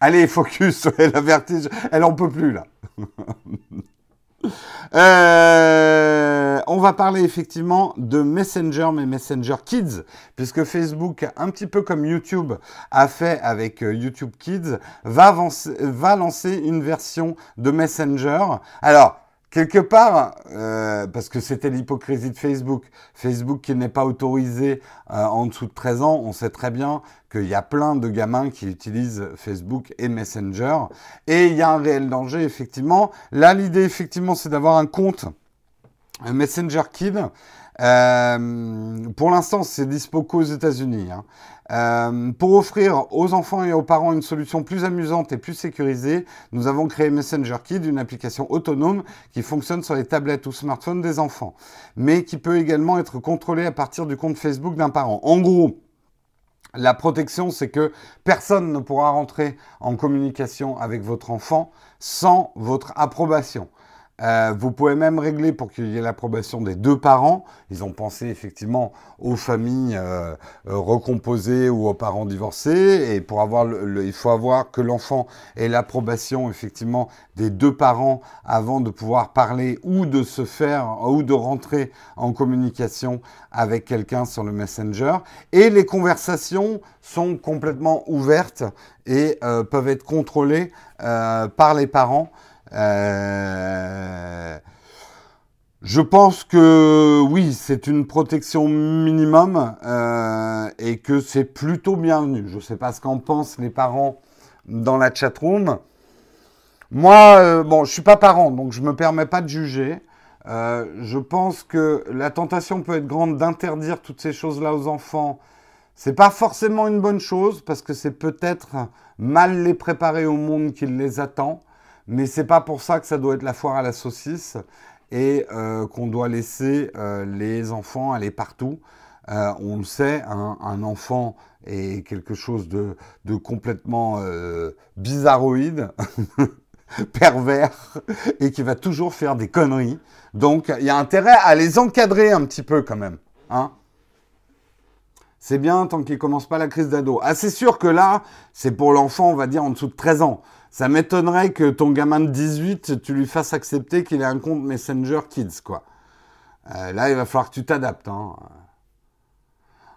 Allez, focus, la vertige, elle en peut plus là. Euh, on va parler effectivement de Messenger, mais Messenger Kids, puisque Facebook, un petit peu comme YouTube a fait avec euh, YouTube Kids, va, va lancer une version de Messenger. Alors, quelque part, euh, parce que c'était l'hypocrisie de Facebook, Facebook qui n'est pas autorisé euh, en dessous de 13 ans, on sait très bien qu'il y a plein de gamins qui utilisent Facebook et Messenger, et il y a un réel danger, effectivement. Là, l'idée, effectivement, c'est d'avoir un compte un Messenger Kid. Euh, pour l'instant, c'est dispo qu'aux États-Unis. Hein. Euh, pour offrir aux enfants et aux parents une solution plus amusante et plus sécurisée, nous avons créé Messenger Kid, une application autonome qui fonctionne sur les tablettes ou smartphones des enfants, mais qui peut également être contrôlée à partir du compte Facebook d'un parent. En gros, la protection, c'est que personne ne pourra rentrer en communication avec votre enfant sans votre approbation. Euh, vous pouvez même régler pour qu'il y ait l'approbation des deux parents. Ils ont pensé effectivement aux familles euh, euh, recomposées ou aux parents divorcés. Et pour avoir, il faut avoir que l'enfant ait l'approbation effectivement des deux parents avant de pouvoir parler ou de se faire ou de rentrer en communication avec quelqu'un sur le Messenger. Et les conversations sont complètement ouvertes et peuvent être contrôlées par les parents. Euh, Je pense que oui, c'est une protection minimum euh, et que c'est plutôt bienvenu. Je ne sais pas ce qu'en pensent les parents dans la chatroom. Moi, euh, bon, je suis pas parent, donc je me permets pas de juger. Je pense que la tentation peut être grande d'interdire toutes ces choses-là aux enfants. C'est pas forcément une bonne chose parce que c'est peut-être mal les préparer au monde qui les attend, mais c'est pas pour ça que ça doit être la foire à la saucisse et euh, qu'on doit laisser euh, les enfants aller partout. Euh, on le sait, un, enfant est quelque chose de, complètement bizarroïde, pervers, et qui va toujours faire des conneries. Donc il y a intérêt à les encadrer un petit peu quand même. Hein c'est bien tant qu'il ne commence pas la crise d'ado. Ah, c'est sûr que là, c'est pour l'enfant, on va dire, en dessous de 13 ans. Ça m'étonnerait que ton gamin de 18, tu lui fasses accepter qu'il ait un compte Messenger Kids, quoi. Euh, là, il va falloir que tu t'adaptes. Hein.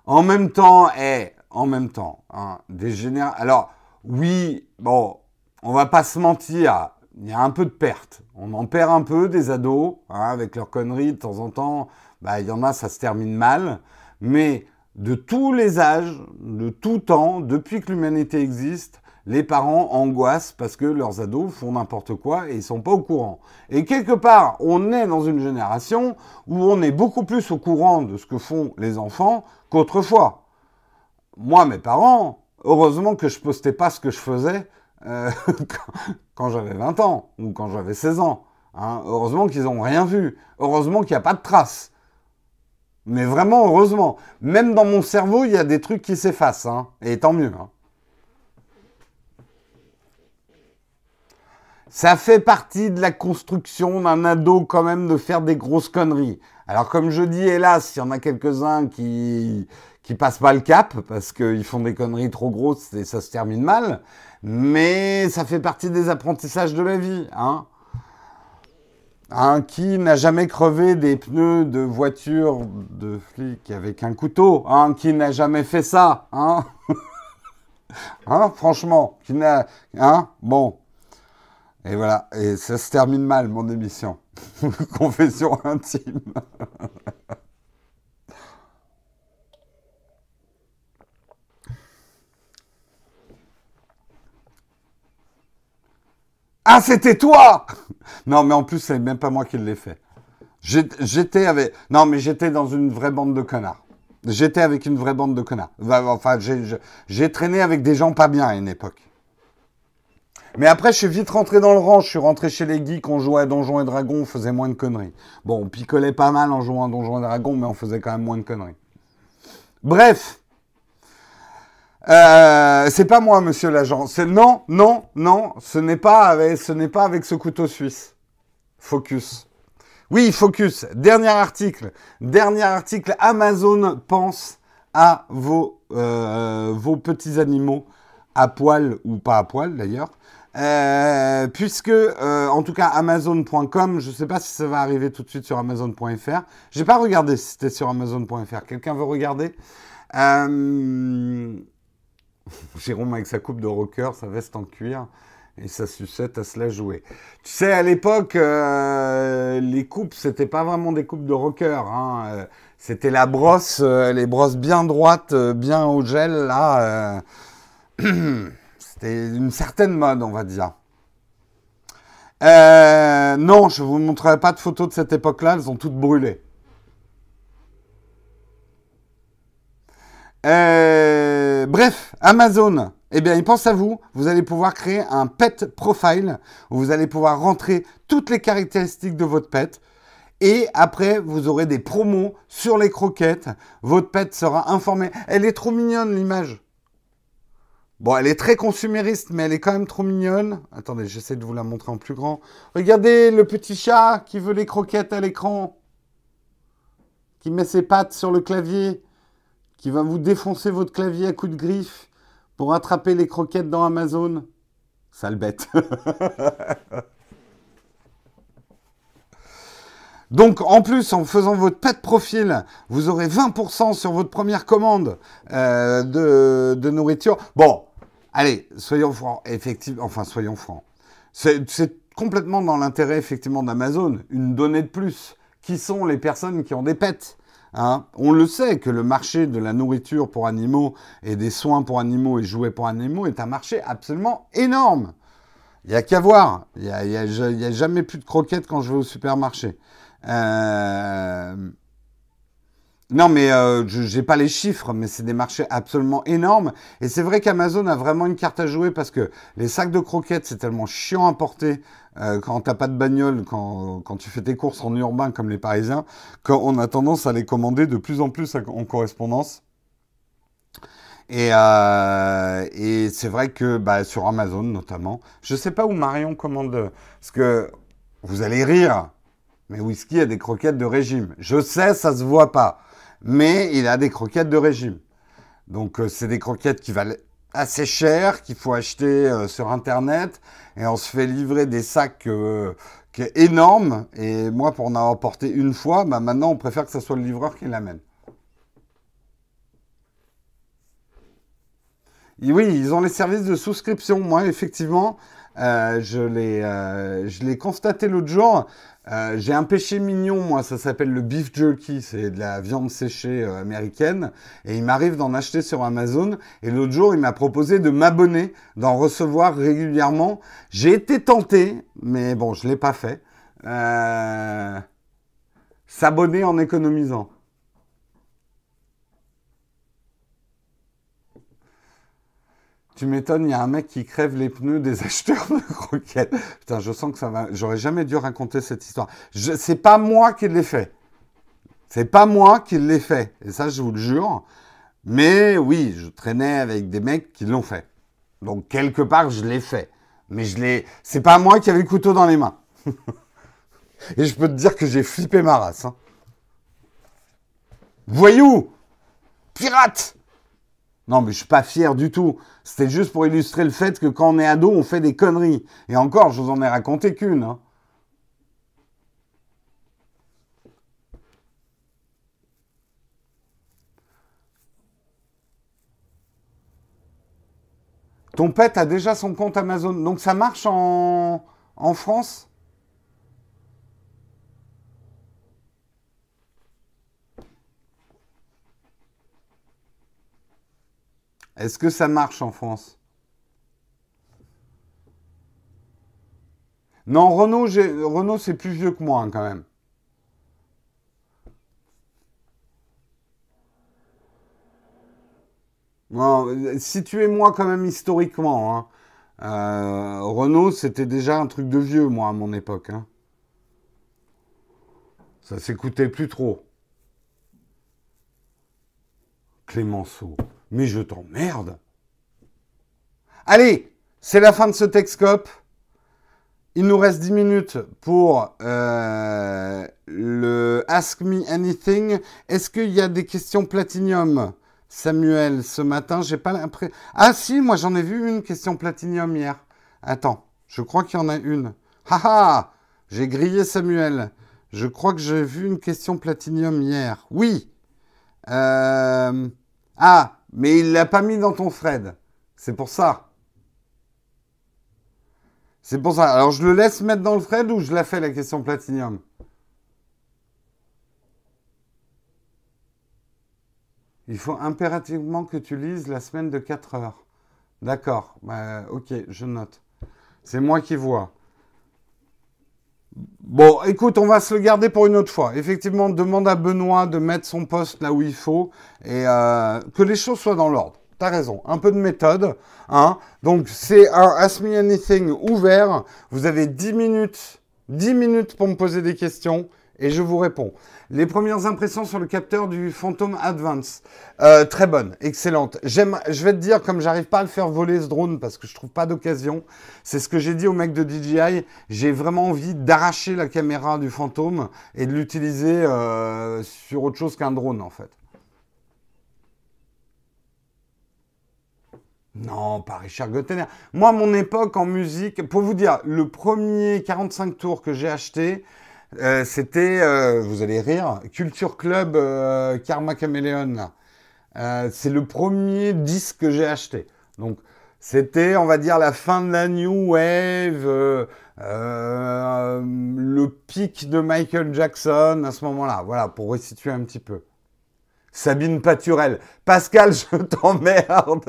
En même temps, eh, en même temps, hein, des. Alors, oui, bon, on va pas se mentir, il y a un peu de perte. On en perd un peu des ados, hein, avec leurs conneries de temps en temps. Bah, il y en a, ça se termine mal. Mais de tous les âges, de tout temps, depuis que l'humanité existe, les parents angoissent parce que leurs ados font n'importe quoi et ils sont pas au courant. Et quelque part, on est dans une génération où on est beaucoup plus au courant de ce que font les enfants qu'autrefois. Moi, mes parents, heureusement que je postais pas ce que je faisais euh, quand j'avais 20 ans ou quand j'avais 16 ans. Hein. Heureusement qu'ils n'ont rien vu. Heureusement qu'il n'y a pas de traces. Mais vraiment, heureusement. Même dans mon cerveau, il y a des trucs qui s'effacent. Hein. Et tant mieux. Hein. Ça fait partie de la construction d'un ado quand même de faire des grosses conneries. Alors comme je dis, hélas, il y en a quelques-uns qui qui passent pas le cap parce qu'ils font des conneries trop grosses et ça se termine mal. Mais ça fait partie des apprentissages de la vie, hein. Qui n'a jamais crevé des pneus de voiture de flic avec un couteau Un Qui n'a jamais fait ça Hein, hein Franchement, qui n'a... Hein Bon, et voilà, et ça se termine mal, mon émission. Confession intime. ah, c'était toi Non, mais en plus, c'est même pas moi qui l'ai fait. J'étais avec... Non, mais j'étais dans une vraie bande de connards. J'étais avec une vraie bande de connards. Enfin, j'ai traîné avec des gens pas bien à une époque. Mais après, je suis vite rentré dans le rang. Je suis rentré chez les geeks, on jouait à Donjons et Dragons, on faisait moins de conneries. Bon, on picolait pas mal en jouant à Donjons et Dragons, mais on faisait quand même moins de conneries. Bref. Euh, c'est pas moi, monsieur l'agent. Non, non, non. Ce n'est pas avec, ce n'est pas avec ce couteau suisse. Focus. Oui, focus. Dernier article. Dernier article. Amazon pense à vos, euh, vos petits animaux à poil ou pas à poil d'ailleurs. Euh, puisque, euh, en tout cas, Amazon.com, je ne sais pas si ça va arriver tout de suite sur Amazon.fr. J'ai pas regardé si c'était sur Amazon.fr. Quelqu'un veut regarder? Euh... Jérôme avec sa coupe de rocker, sa veste en cuir et sa sucette à se la jouer. Tu sais, à l'époque, les coupes, c'était pas vraiment des coupes de rocker. Hein. C'était la brosse, les brosses bien droites, bien au gel, là. Une certaine mode, on va dire. Euh, non, je ne vous montrerai pas de photos de cette époque-là, elles ont toutes brûlé. Euh, bref, Amazon, eh bien, il pense à vous. Vous allez pouvoir créer un pet profile où vous allez pouvoir rentrer toutes les caractéristiques de votre pet. Et après, vous aurez des promos sur les croquettes. Votre pet sera informé. Elle est trop mignonne, l'image. Bon, elle est très consumériste, mais elle est quand même trop mignonne. Attendez, j'essaie de vous la montrer en plus grand. Regardez le petit chat qui veut les croquettes à l'écran. Qui met ses pattes sur le clavier. Qui va vous défoncer votre clavier à coups de griffe pour attraper les croquettes dans Amazon. Sale bête. Donc en plus, en faisant votre pet profil, vous aurez 20% sur votre première commande euh, de, nourriture. Bon, allez, soyons francs, effectivement, enfin soyons francs. C'est complètement dans l'intérêt effectivement d'Amazon, une donnée de plus qui sont les personnes qui ont des pets. Hein? On le sait que le marché de la nourriture pour animaux et des soins pour animaux et jouets pour animaux est un marché absolument énorme. Il n'y a qu'à voir. Il n'y a, jamais plus de croquettes quand je vais au supermarché. Euh, non, mais euh, je n'ai pas les chiffres, mais c'est des marchés absolument énormes. Et c'est vrai qu'Amazon a vraiment une carte à jouer parce que les sacs de croquettes, c'est tellement chiant à porter euh, quand tu n'as pas de bagnole, quand, tu fais tes courses en urbain comme les Parisiens, qu'on a tendance à les commander de plus en plus en correspondance. Et, euh, et c'est vrai que bah, sur Amazon notamment, je ne sais pas où Marion commande, parce que vous allez rire, mais Whisky a des croquettes de régime. Je sais, ça se voit pas mais il a des croquettes de régime. Donc euh, c'est des croquettes qui valent assez cher, qu'il faut acheter euh, sur Internet, et on se fait livrer des sacs euh, qui est énormes. Et moi, pour en avoir porté une fois, bah, maintenant on préfère que ce soit le livreur qui l'amène. oui, ils ont les services de souscription. Moi, effectivement, je l'ai constaté l'autre jour. Euh, j'ai un péché mignon, moi, ça s'appelle le beef jerky, c'est de la viande séchée euh, américaine, et il m'arrive d'en acheter sur Amazon, et l'autre jour, il m'a proposé de m'abonner, d'en recevoir régulièrement. J'ai été tenté, mais bon, je ne l'ai pas fait. Euh, s'abonner en économisant. Tu m'étonnes, il y a un mec qui crève les pneus des acheteurs de croquettes. Putain, je sens que ça va. J'aurais jamais dû raconter cette histoire. C'est pas moi qui l'ai fait. C'est pas moi qui l'ai fait. Et ça, je vous le jure. Mais oui, je traînais avec des mecs qui l'ont fait. Donc, quelque part, je l'ai fait. Mais je l'ai. C'est pas moi qui avais le couteau dans les mains. Et je peux te dire que j'ai flippé ma race. Hein. Voyou Pirate non, mais je suis pas fier du tout. C'était juste pour illustrer le fait que quand on est ado, on fait des conneries. Et encore, je vous en ai raconté qu'une. Hein. Ton pet a déjà son compte Amazon. Donc ça marche en, en France? Est-ce que ça marche en France? Non, Renault, c'est plus vieux que moi hein, quand même. situez-moi quand même historiquement. Hein. Euh, Renault, c'était déjà un truc de vieux, moi, à mon époque. Hein. Ça s'écoutait plus trop. Clémenceau. Mais je t'emmerde. Allez, c'est la fin de ce Texcope. Il nous reste 10 minutes pour euh, le Ask Me Anything. Est-ce qu'il y a des questions Platinium Samuel, ce matin, j'ai pas l'impression. Ah si, moi j'en ai vu une question Platinium hier. Attends, je crois qu'il y en a une. Haha J'ai grillé Samuel. Je crois que j'ai vu une question Platinium hier. Oui. Euh... Ah, mais il l'a pas mis dans ton Fred. C'est pour ça. C'est pour ça. Alors je le laisse mettre dans le Fred ou je la fais la question Platinium Il faut impérativement que tu lises la semaine de 4 heures. D'accord. Bah, ok, je note. C'est moi qui vois. Bon, écoute, on va se le garder pour une autre fois. Effectivement, demande à Benoît de mettre son poste là où il faut et euh, que les choses soient dans l'ordre. T'as raison, un peu de méthode. Hein. Donc, c'est un Ask Me Anything ouvert. Vous avez 10 minutes, 10 minutes pour me poser des questions et je vous réponds. Les premières impressions sur le capteur du Phantom Advance. Euh, très bonne, excellente. Je vais te dire, comme j'arrive pas à le faire voler ce drone parce que je trouve pas d'occasion, c'est ce que j'ai dit au mec de DJI. J'ai vraiment envie d'arracher la caméra du Phantom et de l'utiliser euh, sur autre chose qu'un drone en fait. Non, pas Richard Gottener. Moi, mon époque en musique, pour vous dire, le premier 45 tours que j'ai acheté, euh, c'était, euh, vous allez rire, Culture Club euh, Karma Chameleon. c'est le premier disque que j'ai acheté. Donc, c'était, on va dire, la fin de la New Wave, le pic de Michael Jackson à ce moment-là. Voilà, pour resituer un petit peu. Sabine Paturel. Pascal, je t'emmerde.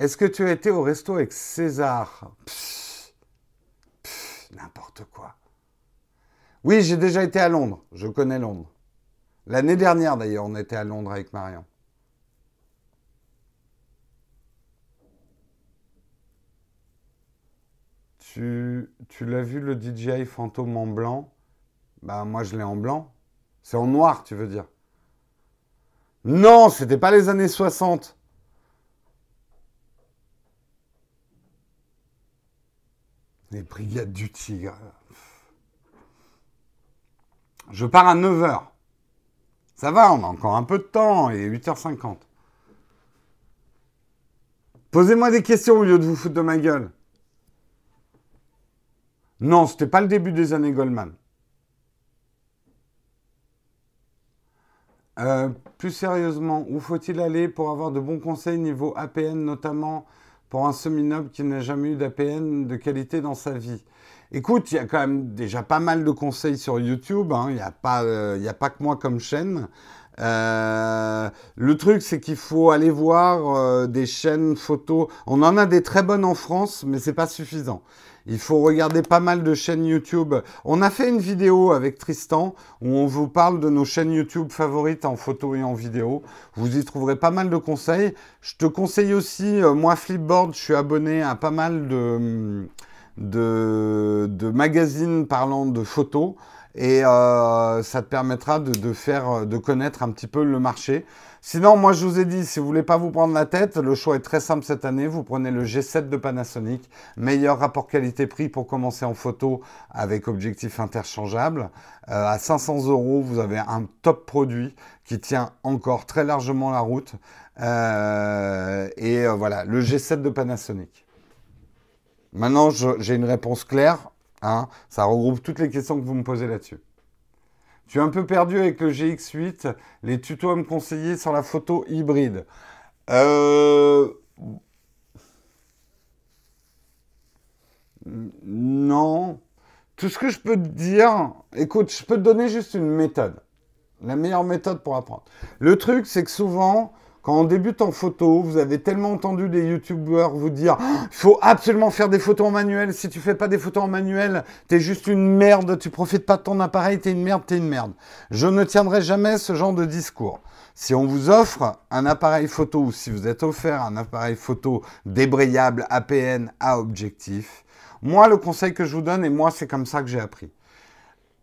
Est-ce que tu as été au resto avec César? N'importe quoi. Oui, j'ai déjà été à Londres. Je connais Londres. L'année dernière, d'ailleurs, on était à Londres avec Marion. Tu, tu l'as vu le DJI fantôme en blanc? Bah moi je l'ai en blanc. C'est en noir, tu veux dire? Non, c'était pas les années 60. Les brigades du tigre. Je pars à 9h. Ça va, on a encore un peu de temps, et 8h50. Posez-moi des questions au lieu de vous foutre de ma gueule. Non, c'était pas le début des années Goldman. Euh, plus sérieusement, où faut-il aller pour avoir de bons conseils niveau APN, notamment pour un semi-noble qui n'a jamais eu d'APN de qualité dans sa vie Écoute, il y a quand même déjà pas mal de conseils sur YouTube. Hein. Il n'y a, pas, euh, a pas que moi comme chaîne. Euh, le truc, c'est qu'il faut aller voir des chaînes photos. On en a des très bonnes en France, mais c'est pas suffisant. Il faut regarder pas mal de chaînes YouTube. On a fait une vidéo avec Tristan où on vous parle de nos chaînes YouTube favorites en photo et en vidéo. Vous y trouverez pas mal de conseils. Je te conseille aussi, euh, moi Flipboard, je suis abonné à pas mal de, de, magazines parlant de photos et euh, ça te permettra de, faire, de connaître un petit peu le marché. Sinon, moi, je vous ai dit, si vous voulez pas vous prendre la tête, le choix est très simple cette année. Vous prenez le G7 de Panasonic, meilleur rapport qualité-prix pour commencer en photo avec objectif interchangeable. Euh, à 500 euros, vous avez un top produit qui tient encore très largement la route. Euh, et euh, voilà, le G7 de Panasonic. Maintenant, j'ai une réponse claire. Hein. ça regroupe toutes les questions que vous me posez là-dessus. Tu es un peu perdu avec le GX8, les tutos à me conseiller sur la photo hybride. Euh... Non. Tout ce que je peux te dire, écoute, je peux te donner juste une méthode. La meilleure méthode pour apprendre. Le truc, c'est que souvent, quand on débute en photo, vous avez tellement entendu des youtubeurs vous dire il faut absolument faire des photos en manuel. Si tu fais pas des photos en manuel, t'es juste une merde, tu profites pas de ton appareil, t'es une merde, t'es une merde. Je ne tiendrai jamais ce genre de discours. Si on vous offre un appareil photo ou si vous êtes offert un appareil photo débrayable APN à objectif, moi le conseil que je vous donne, et moi c'est comme ça que j'ai appris,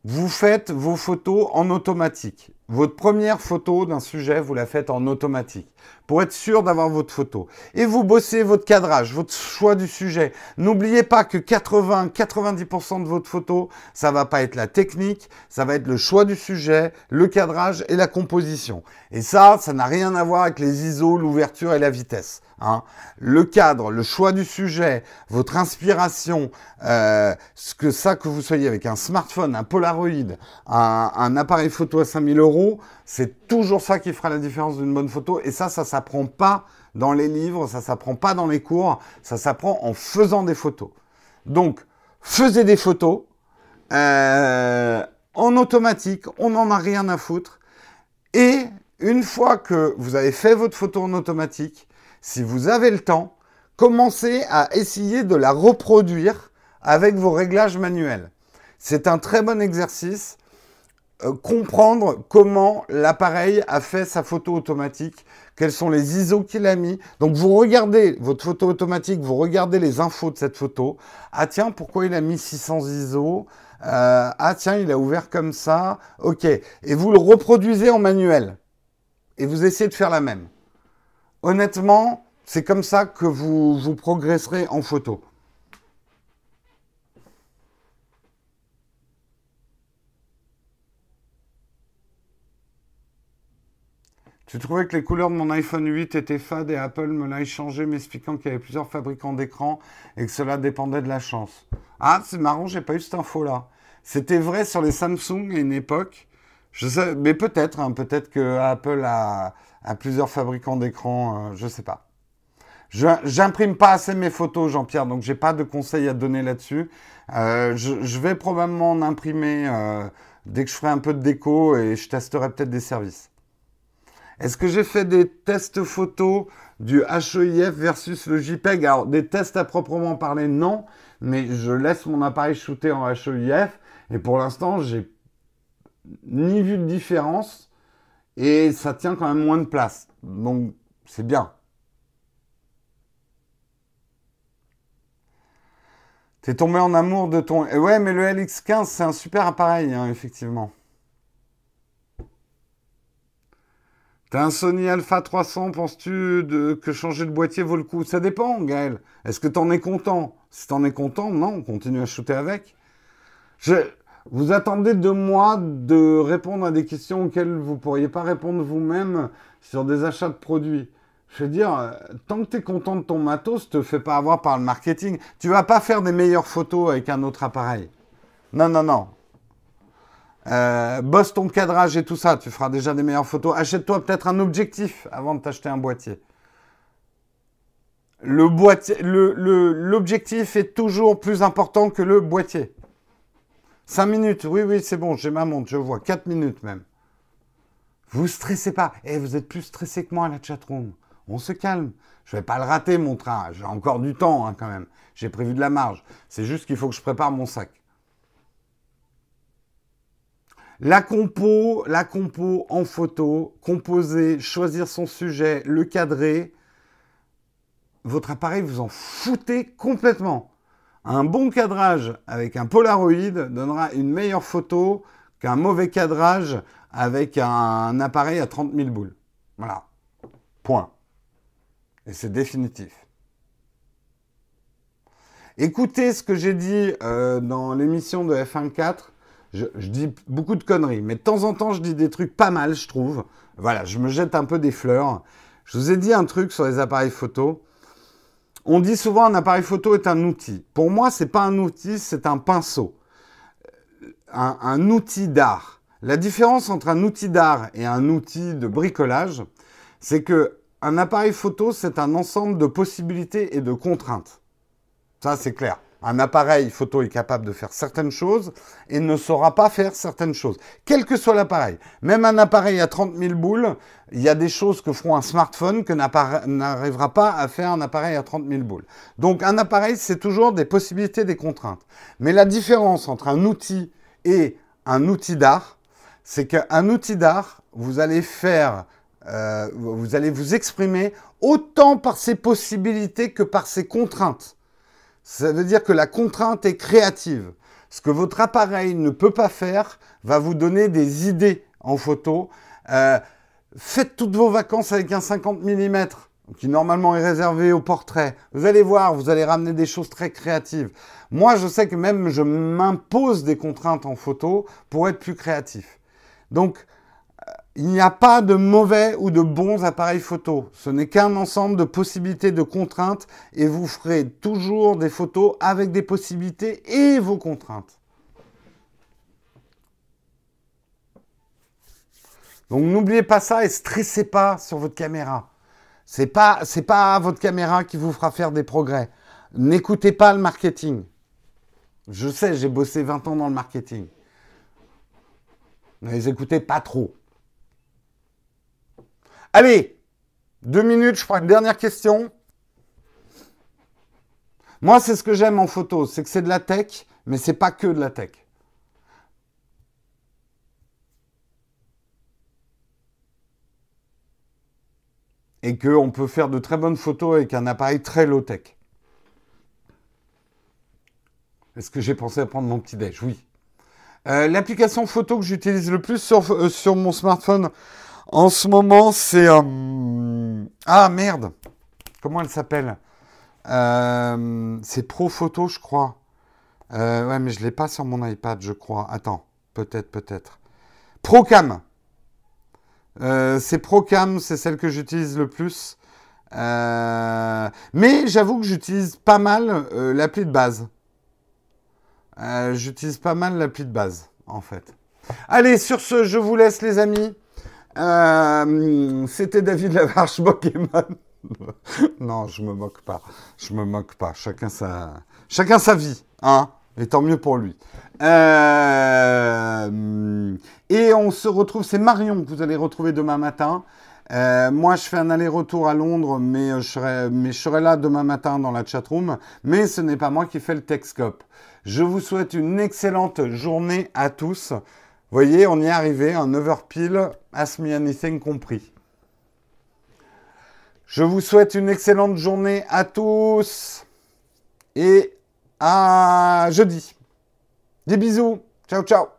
vous faites vos photos en automatique. Votre première photo d'un sujet, vous la faites en automatique pour être sûr d'avoir votre photo. Et vous bossez votre cadrage, votre choix du sujet. N'oubliez pas que 80-90% de votre photo, ça va pas être la technique, ça va être le choix du sujet, le cadrage et la composition. Et ça, ça n'a rien à voir avec les ISO, l'ouverture et la vitesse. Hein. Le cadre, le choix du sujet, votre inspiration, euh, ce que ça que vous soyez avec un smartphone, un Polaroid, un, appareil photo à 5000 euros, c'est toujours ça qui fera la différence d'une bonne photo. Et ça, ça s'apprend pas dans les livres, ça s'apprend pas dans les cours, ça s'apprend en faisant des photos. Donc, faisez des photos euh, en automatique, on n'en a rien à foutre. Et une fois que vous avez fait votre photo en automatique, si vous avez le temps, commencez à essayer de la reproduire avec vos réglages manuels. C'est un très bon exercice. Euh, comprendre comment l'appareil a fait sa photo automatique, quels sont les ISO qu'il a mis. Donc vous regardez votre photo automatique, vous regardez les infos de cette photo. Ah tiens, pourquoi il a mis 600 ISO? Euh, Ah tiens, il a ouvert comme ça. Ok. Et vous le reproduisez en manuel. Et vous essayez de faire la même. Honnêtement, c'est comme ça que vous, progresserez en photo. Tu trouvais que les couleurs de mon iPhone 8 étaient fades et Apple me l'a échangé m'expliquant qu'il y avait plusieurs fabricants d'écran et que cela dépendait de la chance. Ah, c'est marrant, j'ai pas eu cette info-là. C'était vrai sur les Samsung à une époque. Mais peut-être, hein, peut-être que Apple a, plusieurs fabricants d'écran, je euh, je sais pas. J'imprime pas assez mes photos, Jean-Pierre, donc j'ai pas de conseils à donner là-dessus. Euh, je, vais probablement en imprimer euh, dès que je ferai un peu de déco et je testerai peut-être des services. Est-ce que j'ai fait des tests photos du HEIF versus le JPEG? Alors, des tests à proprement parler, non, mais je laisse mon appareil shooter en HEIF et pour l'instant, j'ai ni vu de différence et ça tient quand même moins de place. Donc, c'est bien. T'es tombé en amour de ton. Ouais, mais le LX15, c'est un super appareil, hein, effectivement. T'as un Sony Alpha 300, penses-tu que changer de boîtier vaut le coup? Ça dépend, Gaël. Est-ce que t'en es content? Si t'en es content, non, continue à shooter avec. Vous attendez de moi de répondre à des questions auxquelles vous ne pourriez pas répondre vous-même sur des achats de produits. Je veux dire, tant que tu es content de ton matos, te fais pas avoir par le marketing. Tu vas pas faire des meilleures photos avec un autre appareil. Non, non, non. Euh, bosse ton cadrage et tout ça, tu feras déjà des meilleures photos. Achète-toi peut-être un objectif avant de t'acheter un boîtier. Le boîtier, l'objectif est toujours plus important que le boîtier. 5 minutes, oui, oui, c'est bon, j'ai ma montre, je vois. 4 minutes même. Vous stressez pas. Eh, vous êtes plus stressé que moi à la chatroom. On se calme. Je vais pas le rater, mon train. J'ai encore du temps, hein, quand même. J'ai prévu de la marge. C'est juste qu'il faut que je prépare mon sac. La compo, la compo en photo, composer, choisir son sujet, le cadrer. Votre appareil, vous en foutez complètement. Un bon cadrage avec un Polaroid donnera une meilleure photo qu'un mauvais cadrage avec un appareil à 30 000 boules. Voilà. Point. Et c'est définitif. Écoutez ce que j'ai dit euh, dans l'émission de F1 4 je, dis beaucoup de conneries, mais de temps en temps, je dis des trucs pas mal, je trouve. Voilà, je me jette un peu des fleurs. Je vous ai dit un truc sur les appareils photo. On dit souvent un appareil photo est un outil. Pour moi, c'est pas un outil, c'est un pinceau. Un, outil d'art. La différence entre un outil d'art et un outil de bricolage, c'est que un appareil photo, c'est un ensemble de possibilités et de contraintes. Ça, c'est clair. Un appareil photo est capable de faire certaines choses et ne saura pas faire certaines choses, quel que soit l'appareil. Même un appareil à 30 000 boules, il y a des choses que feront un smartphone que n'arrivera pas à faire un appareil à 30 000 boules. Donc un appareil, c'est toujours des possibilités, des contraintes. Mais la différence entre un outil et un outil d'art, c'est qu'un outil d'art, vous allez faire, euh, vous allez vous exprimer autant par ses possibilités que par ses contraintes. Ça veut dire que la contrainte est créative. Ce que votre appareil ne peut pas faire va vous donner des idées en photo. Euh, faites toutes vos vacances avec un 50 mm qui normalement est réservé au portrait. Vous allez voir, vous allez ramener des choses très créatives. Moi, je sais que même je m'impose des contraintes en photo pour être plus créatif. Donc, il n'y a pas de mauvais ou de bons appareils photo. Ce n'est qu'un ensemble de possibilités, de contraintes, et vous ferez toujours des photos avec des possibilités et vos contraintes. Donc n'oubliez pas ça et stressez pas sur votre caméra. C'est pas pas votre caméra qui vous fera faire des progrès. N'écoutez pas le marketing. Je sais, j'ai bossé 20 ans dans le marketing. Ne les écoutez pas trop. Allez, deux minutes, je prends une dernière question. Moi, c'est ce que j'aime en photo, c'est que c'est de la tech, mais c'est pas que de la tech. Et qu'on peut faire de très bonnes photos avec un appareil très low-tech. Est-ce que j'ai pensé à prendre mon petit déj? Oui. Euh, l'application photo que j'utilise le plus sur, euh, sur mon smartphone, en ce moment, c'est... Euh, ah merde Comment elle s'appelle? Euh, C'est Pro Photo, je crois. Euh, ouais, mais je ne l'ai pas sur mon iPad, je crois. Attends, peut-être, peut-être. Procam. c'est Procam, c'est celle que j'utilise le plus. mais j'avoue que j'utilise pas mal l'appli de base. j'utilise pas mal l'appli de base, en fait. Allez, sur ce, je vous laisse, les amis. Euh, c'était David Lavarche Pokémon. non, je me moque pas. Je me moque pas. Chacun sa, chacun sa vie, hein. Et tant mieux pour lui. Euh, et on se retrouve, c'est Marion que vous allez retrouver demain matin. Euh, moi, je fais un aller-retour à Londres, mais je, serai, mais je serai là demain matin dans la chatroom. Mais ce n'est pas moi qui fais le Texcope. Je vous souhaite une excellente journée à tous. Voyez, on y est arrivé, un 9h pile, Ask Me Anything compris. Je vous souhaite une excellente journée à tous et à jeudi. Des bisous. Ciao, ciao.